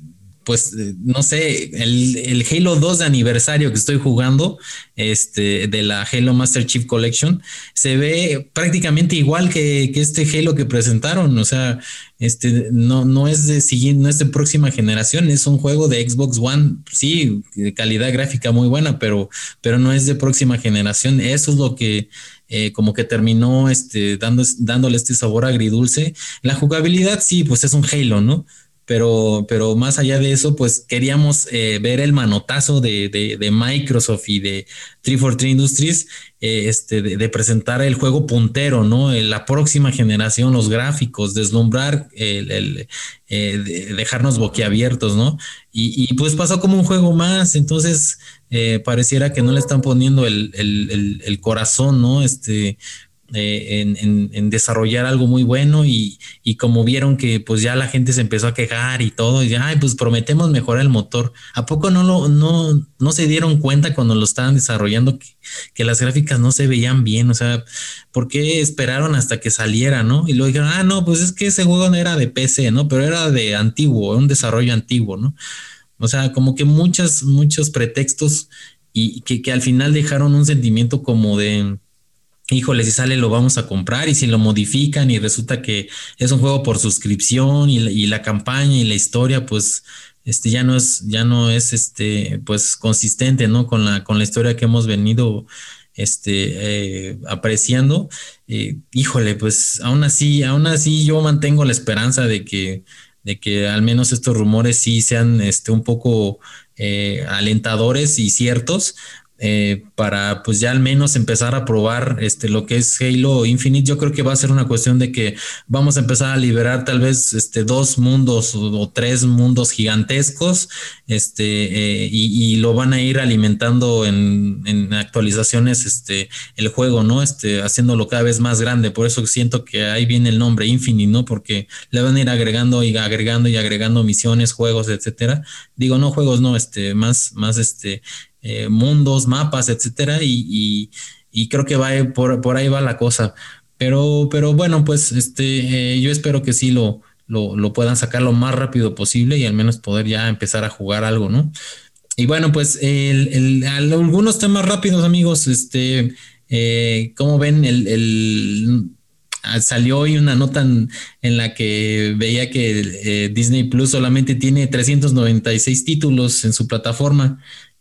pues eh, no sé, el, Halo 2 de aniversario que estoy jugando, este, de la Halo Master Chief Collection, se ve prácticamente igual que, este Halo que presentaron. O sea, este no, no es de siguiente, no es de próxima generación, es un juego de Xbox One, sí, de calidad gráfica muy buena, pero, pero no es de próxima generación. Eso es lo que eh, como que terminó este, dando, dándole este sabor agridulce. La jugabilidad, sí, pues es un Halo, ¿no? Pero, pero más allá de eso, pues queríamos eh, ver el manotazo de, de, Microsoft y de 343 Industries, eh, este, de, presentar el juego puntero, ¿no? Eh, la próxima generación, los gráficos, deslumbrar, el, dejarnos boquiabiertos, ¿no? Y, y, pues pasó como un juego más, entonces pareciera que no le están poniendo el, el, el corazón, ¿no? Este, eh, en, desarrollar algo muy bueno y, como vieron que pues ya la gente se empezó a quejar y todo, y ay, pues prometemos mejorar el motor. ¿A poco no lo, no, no se dieron cuenta cuando lo estaban desarrollando que, las gráficas no se veían bien? O sea, ¿por qué esperaron hasta que saliera, no? Y luego dijeron, ah, no, pues es que ese juego no era de PC, ¿no? Pero era de antiguo, un desarrollo antiguo, ¿no? O sea, como que muchos, muchos pretextos y que, que al final dejaron un sentimiento como de híjole, si sale lo vamos a comprar y si lo modifican y resulta que es un juego por suscripción y, la campaña y la historia, pues este ya no es, ya no es este, pues consistente, ¿no? Con la, con la historia que hemos venido este, eh, apreciando. Eh, híjole, pues aún así, aún así yo mantengo la esperanza de que, de que al menos estos rumores sí sean este, un poco eh, alentadores y ciertos, eh, para pues ya al menos empezar a probar este, lo que es Halo Infinite. Yo creo que va a ser una cuestión de que vamos a empezar a liberar tal vez este, dos mundos o, tres mundos gigantescos este, eh, y, lo van a ir alimentando en, en, actualizaciones este, el juego, ¿no? Este, haciéndolo cada vez más grande. Por eso siento que ahí viene el nombre Infinite, ¿no? Porque le van a ir agregando y agregando y agregando misiones, juegos, etcétera. Digo, no juegos, no, este, más, más este, eh, mundos, mapas, etcétera, y, creo que va por, por, ahí va la cosa. Pero, pero bueno, pues este, eh, yo espero que sí lo, lo, puedan sacar lo más rápido posible y al menos poder ya empezar a jugar algo, ¿no? Y bueno, pues algunos temas rápidos, amigos. Este, eh, como ven, el, salió hoy una nota en, la que veía que Disney Plus solamente tiene 396 títulos en su plataforma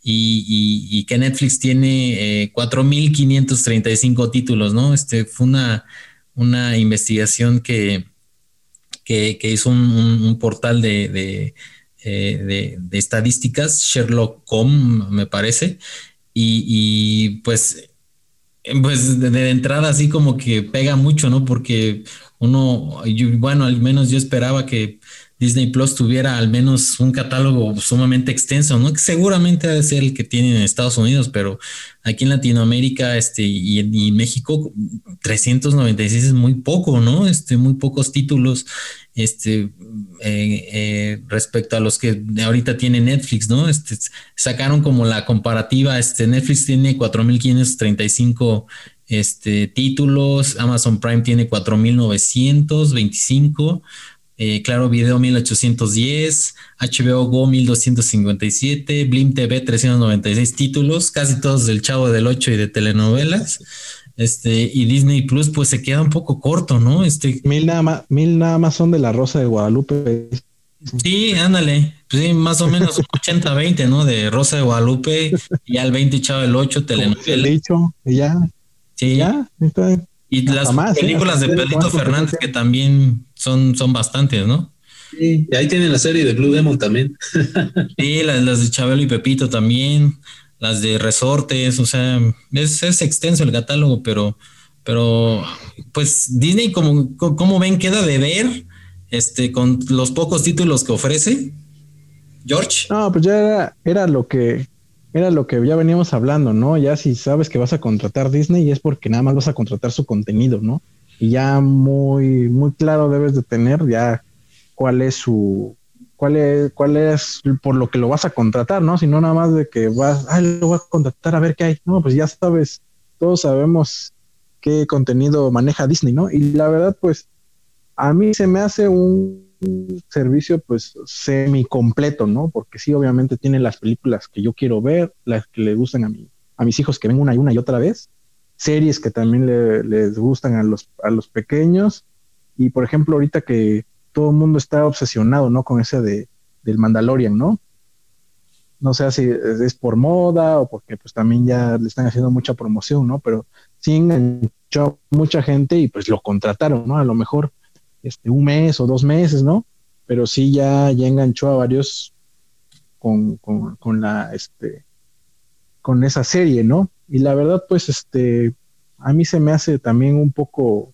y, que Netflix tiene eh, 4.535 títulos, ¿no? Este fue una, una investigación que, que, hizo un, portal de, eh, de, de, estadísticas, Sherlock.com, me parece, y, pues, pues de, entrada así como que pega mucho, ¿no? Porque uno, bueno, al menos yo esperaba que Disney Plus tuviera al menos un catálogo sumamente extenso, ¿no? Que seguramente debe ser el que tienen en Estados Unidos, pero aquí en Latinoamérica este, y, en México, 396 es muy poco, ¿no? Este, muy pocos títulos este, eh, eh, respecto a los que ahorita tiene Netflix, ¿no? Este, sacaron como la comparativa, este, Netflix tiene 4.535 este, títulos, Amazon Prime tiene 4.925. Eh, claro Video 1810, HBO Go 1257, Blim TV 396 títulos, casi todos del Chavo del 8 y de telenovelas. Este, y Disney Plus, pues se queda un poco corto, ¿no? Este. Mil nada más, mil nada más son de la Rosa de Guadalupe. Sí, ándale. Pues sí, más o menos 80-20, ¿no? De Rosa de Guadalupe y al 20 Chavo del 8 telenovelas. dicho, y ya. Sí. Ya, está y las ¿eh? películas de Pedrito Fernández que también son, son bastantes, ¿no? Sí, y ahí tienen la serie de Blue Demon también. sí, las, de Chabelo y Pepito también, las de Resortes, o sea, es, es extenso el catálogo, pero, pero pues Disney, como, como ven, queda de ver este, con los pocos títulos que ofrece. George. No, pues ya era, era lo que era lo que ya veníamos hablando, ¿no? Ya si sabes que vas a contratar Disney es porque nada más vas a contratar su contenido, ¿no? Y ya muy, muy claro debes de tener ya cuál es su, cuál es, cuál es por lo que lo vas a contratar, ¿no? Si no nada más de que vas, ay, lo voy a contratar a ver qué hay. No, pues ya sabes, todos sabemos qué contenido maneja Disney, ¿no? Y la verdad, pues, a mí se me hace un un servicio pues semi completo, ¿no? Porque sí, obviamente tiene las películas que yo quiero ver, las que le gustan a, mí, a mis hijos que ven una y otra vez, series que también les gustan a los, a los pequeños y por ejemplo ahorita que todo el mundo está obsesionado, ¿no? Con ese de, del Mandalorian, ¿no? No sé si es por moda o porque pues también ya le están haciendo mucha promoción, ¿no? Pero sí enganchó mucha gente y pues lo contrataron, ¿no? A lo mejor este, un mes o dos meses, ¿no? Pero sí ya, ya enganchó a varios con, con, la, este, con esa serie, ¿no? Y la verdad, pues, este, a mí se me hace también un poco,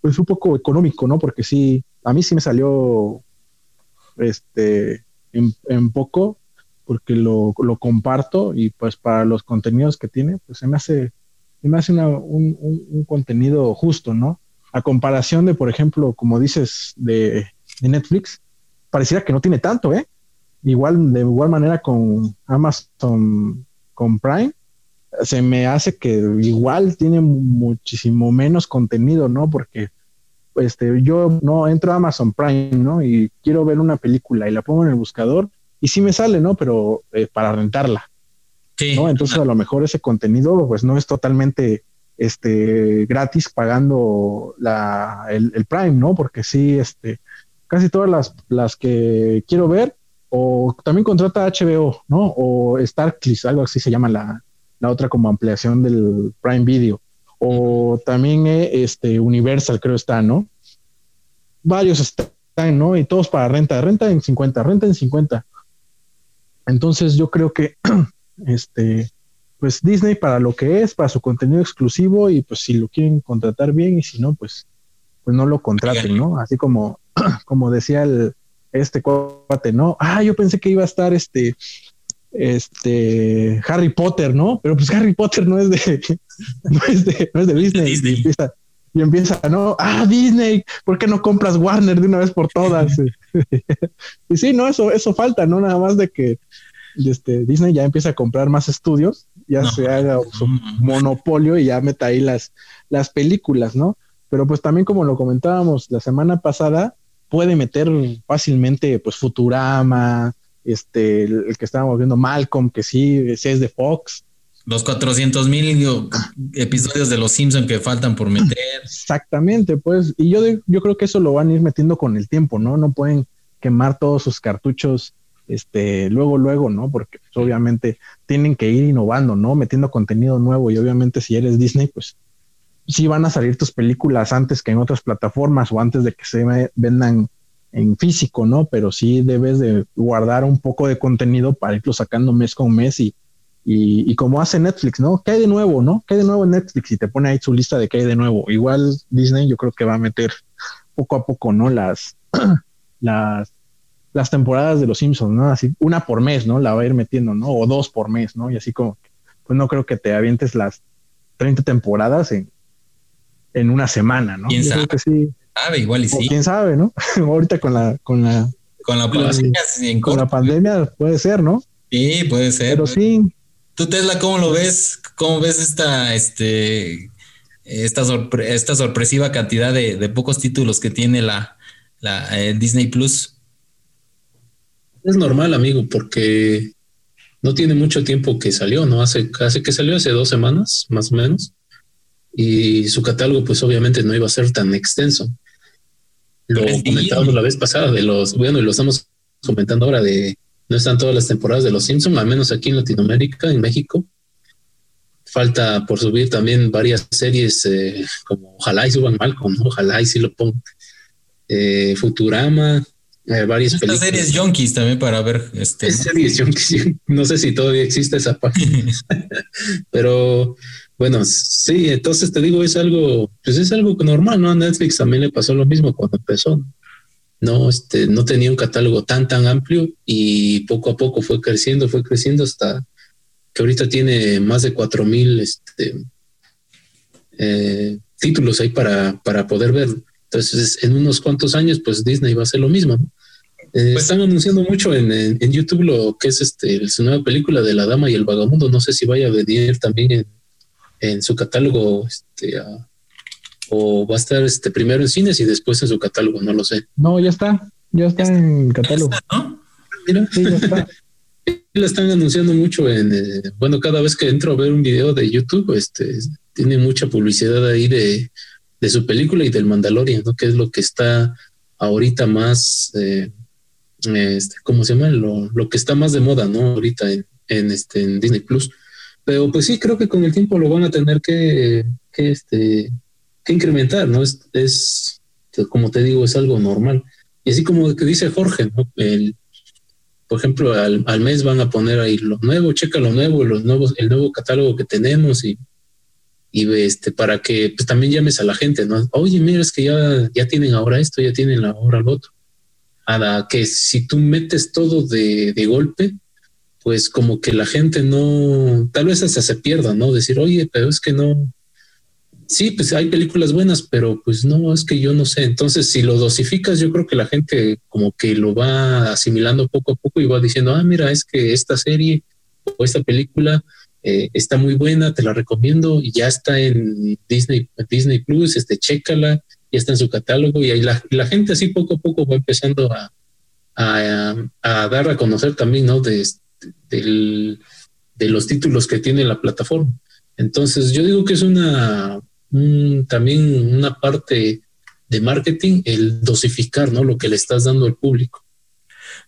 pues un poco económico, ¿no? Porque sí, a mí sí me salió, este, en, poco, porque lo, lo, comparto y pues para los contenidos que tiene, pues se me hace se me hace un, contenido justo, ¿no? A comparación de, por ejemplo, como dices, de, de Netflix, pareciera que no tiene tanto, ¿eh? Igual, de igual manera con Amazon, con Prime, se me hace que igual tiene muchísimo menos contenido, ¿no? Porque este, yo no entro a Amazon Prime, ¿no? Y quiero ver una película y la pongo en el buscador y sí me sale, ¿no? Pero eh, para rentarla. Sí. ¿no? Entonces a lo mejor ese contenido pues no es totalmente este gratis pagando la, el, Prime, ¿no? Porque sí, este, casi todas las, las que quiero ver, o también contrata HBO, ¿no? O Starclis, algo así se llama la, la otra como ampliación del Prime Video. O también eh, este Universal, creo está, ¿no? Varios están, ¿no? Y todos para renta, renta en 50, renta en 50. Entonces yo creo que este pues Disney para lo que es, para su contenido exclusivo y pues si lo quieren contratar bien y si no pues pues no lo contraten, ¿no? Así como como decía el este cuate, ¿no? Ah, yo pensé que iba a estar este este Harry Potter, ¿no? Pero pues Harry Potter no es de no es de, no es de Disney. Y, empieza, y empieza, ¿no? Ah, Disney, ¿por qué no compras Warner de una vez por todas? y sí, no, eso, eso falta, ¿no? Nada más de que este, Disney ya empieza a comprar más estudios, ya se haga su monopolio y ya meta ahí las, las películas, ¿no? Pero pues también como lo comentábamos la semana pasada, puede meter fácilmente pues Futurama, este, el, que estábamos viendo Malcolm, que sí, ese es de Fox. Los 400 mil episodios de Los Simpson que faltan por meter. Exactamente, pues, y yo, yo creo que eso lo van a ir metiendo con el tiempo, ¿no? No pueden quemar todos sus cartuchos, este, luego, luego, ¿no? Porque pues, obviamente tienen que ir innovando, ¿no? Metiendo contenido nuevo y obviamente si eres Disney, pues sí van a salir tus películas antes que en otras plataformas o antes de que se vendan en físico, ¿no? Pero sí debes de guardar un poco de contenido para irlo sacando mes con mes y, y, como hace Netflix, ¿no? ¿Qué hay de nuevo, no? ¿Qué hay de nuevo en Netflix? Y te pone ahí su lista de qué hay de nuevo. Igual Disney yo creo que va a meter poco a poco, ¿no? Las, las, las temporadas de los Simpsons, ¿no? Así, una por mes, ¿no? La va a ir metiendo, ¿no? O dos por mes, ¿no? Y así como, pues no creo que te avientes las 30 temporadas en, en una semana, ¿no? ¿Quién sabe? sí. igual y sí. quién sabe, ¿no? Ahorita con la, con la, con la pandemia, con la pandemia puede ser, ¿no? Sí, puede ser. Pero sí. ¿Tú, Tesla, cómo lo ves? ¿Cómo ves esta, este, esta, esta sorpresiva cantidad de, pocos títulos que tiene la, la eh, Disney Plus? Es normal, amigo, porque no tiene mucho tiempo que salió, ¿no? Hace, hace que salió hace dos semanas, más o menos y su catálogo pues obviamente no iba a ser tan extenso. Lo comentábamos la vez pasada de los, bueno, y lo estamos comentando ahora de no están todas las temporadas de Los Simpsons, al menos aquí en Latinoamérica, en México. Falta por subir también varias series eh, como ojalá y suban Malcolm, ¿no? ojalá y si lo pongan. Eh, Futurama, eh, varias Estas series Junkies también para ver. Este, series Junkies, no sé si todavía existe esa página, pero bueno, sí, entonces te digo, es algo, pues es algo normal, ¿no? A Netflix también le pasó lo mismo cuando empezó. No, este, no tenía un catálogo tan, tan amplio y poco a poco fue creciendo, fue creciendo hasta que ahorita tiene más de cuatro mil este, eh, títulos ahí para, para poder ver. Entonces, en unos cuantos años, pues Disney va a hacer lo mismo. ¿no? Eh, pues están anunciando mucho en, en, YouTube lo que es este, su nueva película de La Dama y el Vagabundo. No sé si vaya a venir también en, en su catálogo este, o va a estar este primero en cines y después en su catálogo, no lo sé. No, ya está, ya está, en catálogo. Mira, sí, ya está. La están anunciando mucho en, eh, bueno, cada vez que entro a ver un video de YouTube, este, tiene mucha publicidad ahí de, de su película y del Mandalorian, ¿no? Que es lo que está ahorita más, eh, este, ¿cómo se llama? Lo, lo, que está más de moda, ¿no? Ahorita en, en, este, en Disney Plus. Pero pues sí, creo que con el tiempo lo van a tener que, que, este, que incrementar, ¿no? Es, es, como te digo, es algo normal. Y así como que dice Jorge, ¿no? El, por ejemplo, al, al, mes van a poner ahí lo nuevo, checa lo nuevo, los nuevos, el nuevo catálogo que tenemos y, y este, para que pues, también llames a la gente, ¿no? Oye, mira, es que ya, ya tienen ahora esto, ya tienen ahora lo otro. A que si tú metes todo de, de golpe, pues como que la gente no, tal vez hasta se pierda, ¿no? Decir, oye, pero es que no, sí, pues hay películas buenas, pero pues no, es que yo no sé. Entonces, si lo dosificas, yo creo que la gente como que lo va asimilando poco a poco y va diciendo, ah, mira, es que esta serie o esta película eh, está muy buena, te la recomiendo y ya está en Disney, Disney Plus, este, chécala, ya está en su catálogo y ahí la, gente así poco a poco va empezando a, a, dar a conocer también, ¿no? De, de, de los títulos que tiene la plataforma. Entonces, yo digo que es una también una parte de marketing, el dosificar, ¿no? Lo que le estás dando al público.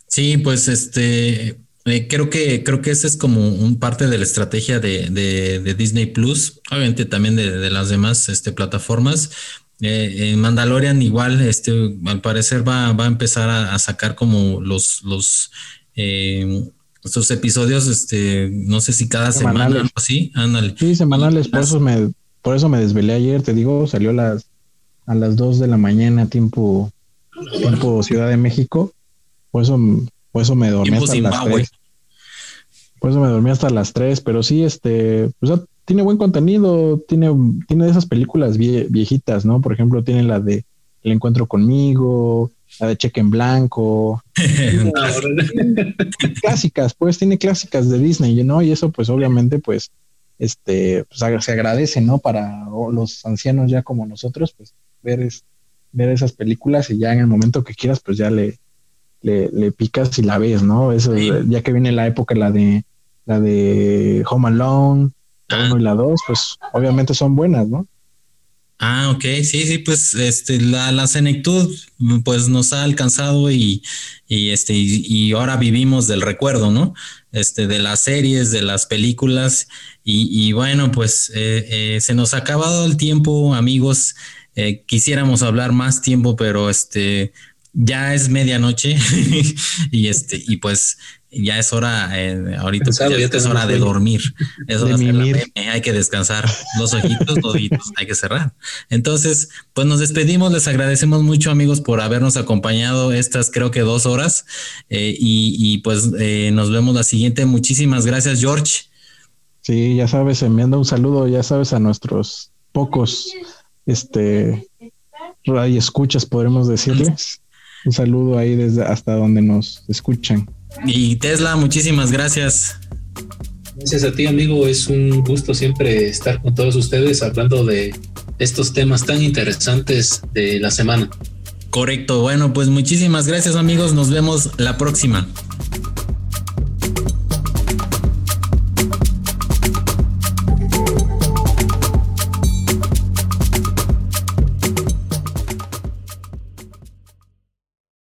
Sí, pues este, eh, creo que creo que esa es como un parte de la estrategia de, de, Disney Plus, obviamente también de, las demás este, plataformas. Eh, en Mandalorian igual, este, al parecer va, va a empezar a, sacar como los los eh, estos episodios, este, no sé si cada semana o así, ándale. Sí, semanales, por eso me por eso me desvelé ayer, te digo, salió las, a las 2 de la mañana, tiempo, tiempo Ciudad de México. Por eso, por eso me dormí hasta las 3. Por eso me dormí hasta las 3, pero sí, este, pues tiene buen contenido, tiene, tiene esas películas viejitas, ¿no? Por ejemplo, tiene la de El encuentro conmigo, la de Cheque en Blanco. clásicas, pues tiene clásicas de Disney, ¿no? Y eso, pues obviamente, pues este, pues se agradece, ¿no? Para los ancianos ya como nosotros, pues ver, ver esas películas y ya en el momento que quieras, pues ya le, le, picas y la ves, ¿no? Eso, ya que viene la época, la de, la de Home Alone, la 1 y la 2, pues obviamente son buenas, ¿no? Ah, ok, sí, sí, pues este, la, la senectud pues nos ha alcanzado y, y este, y, ahora vivimos del recuerdo, ¿no? Este, de las series, de las películas, y, y bueno, pues eh, eh, se nos ha acabado el tiempo, amigos. Eh, quisiéramos hablar más tiempo, pero este, ya es medianoche y este, y pues ya es hora, eh, ahorita ya es hora de dormir. Es hora de hay que descansar. Los ojitos, los ojitos, hay que cerrar. Entonces, pues nos despedimos. Les agradecemos mucho, amigos, por habernos acompañado estas, creo que dos horas. Eh, y, pues eh, nos vemos la siguiente. Muchísimas gracias, George. Sí, ya sabes, enviando un saludo, ya sabes, a nuestros pocos, este, radio escuchas, podremos decirles. Un saludo ahí desde hasta donde nos escuchan. Y Tesla, muchísimas gracias. Gracias a ti, amigo. Es un gusto siempre estar con todos ustedes hablando de estos temas tan interesantes de la semana. Correcto. Bueno, pues muchísimas gracias, amigos. Nos vemos la próxima.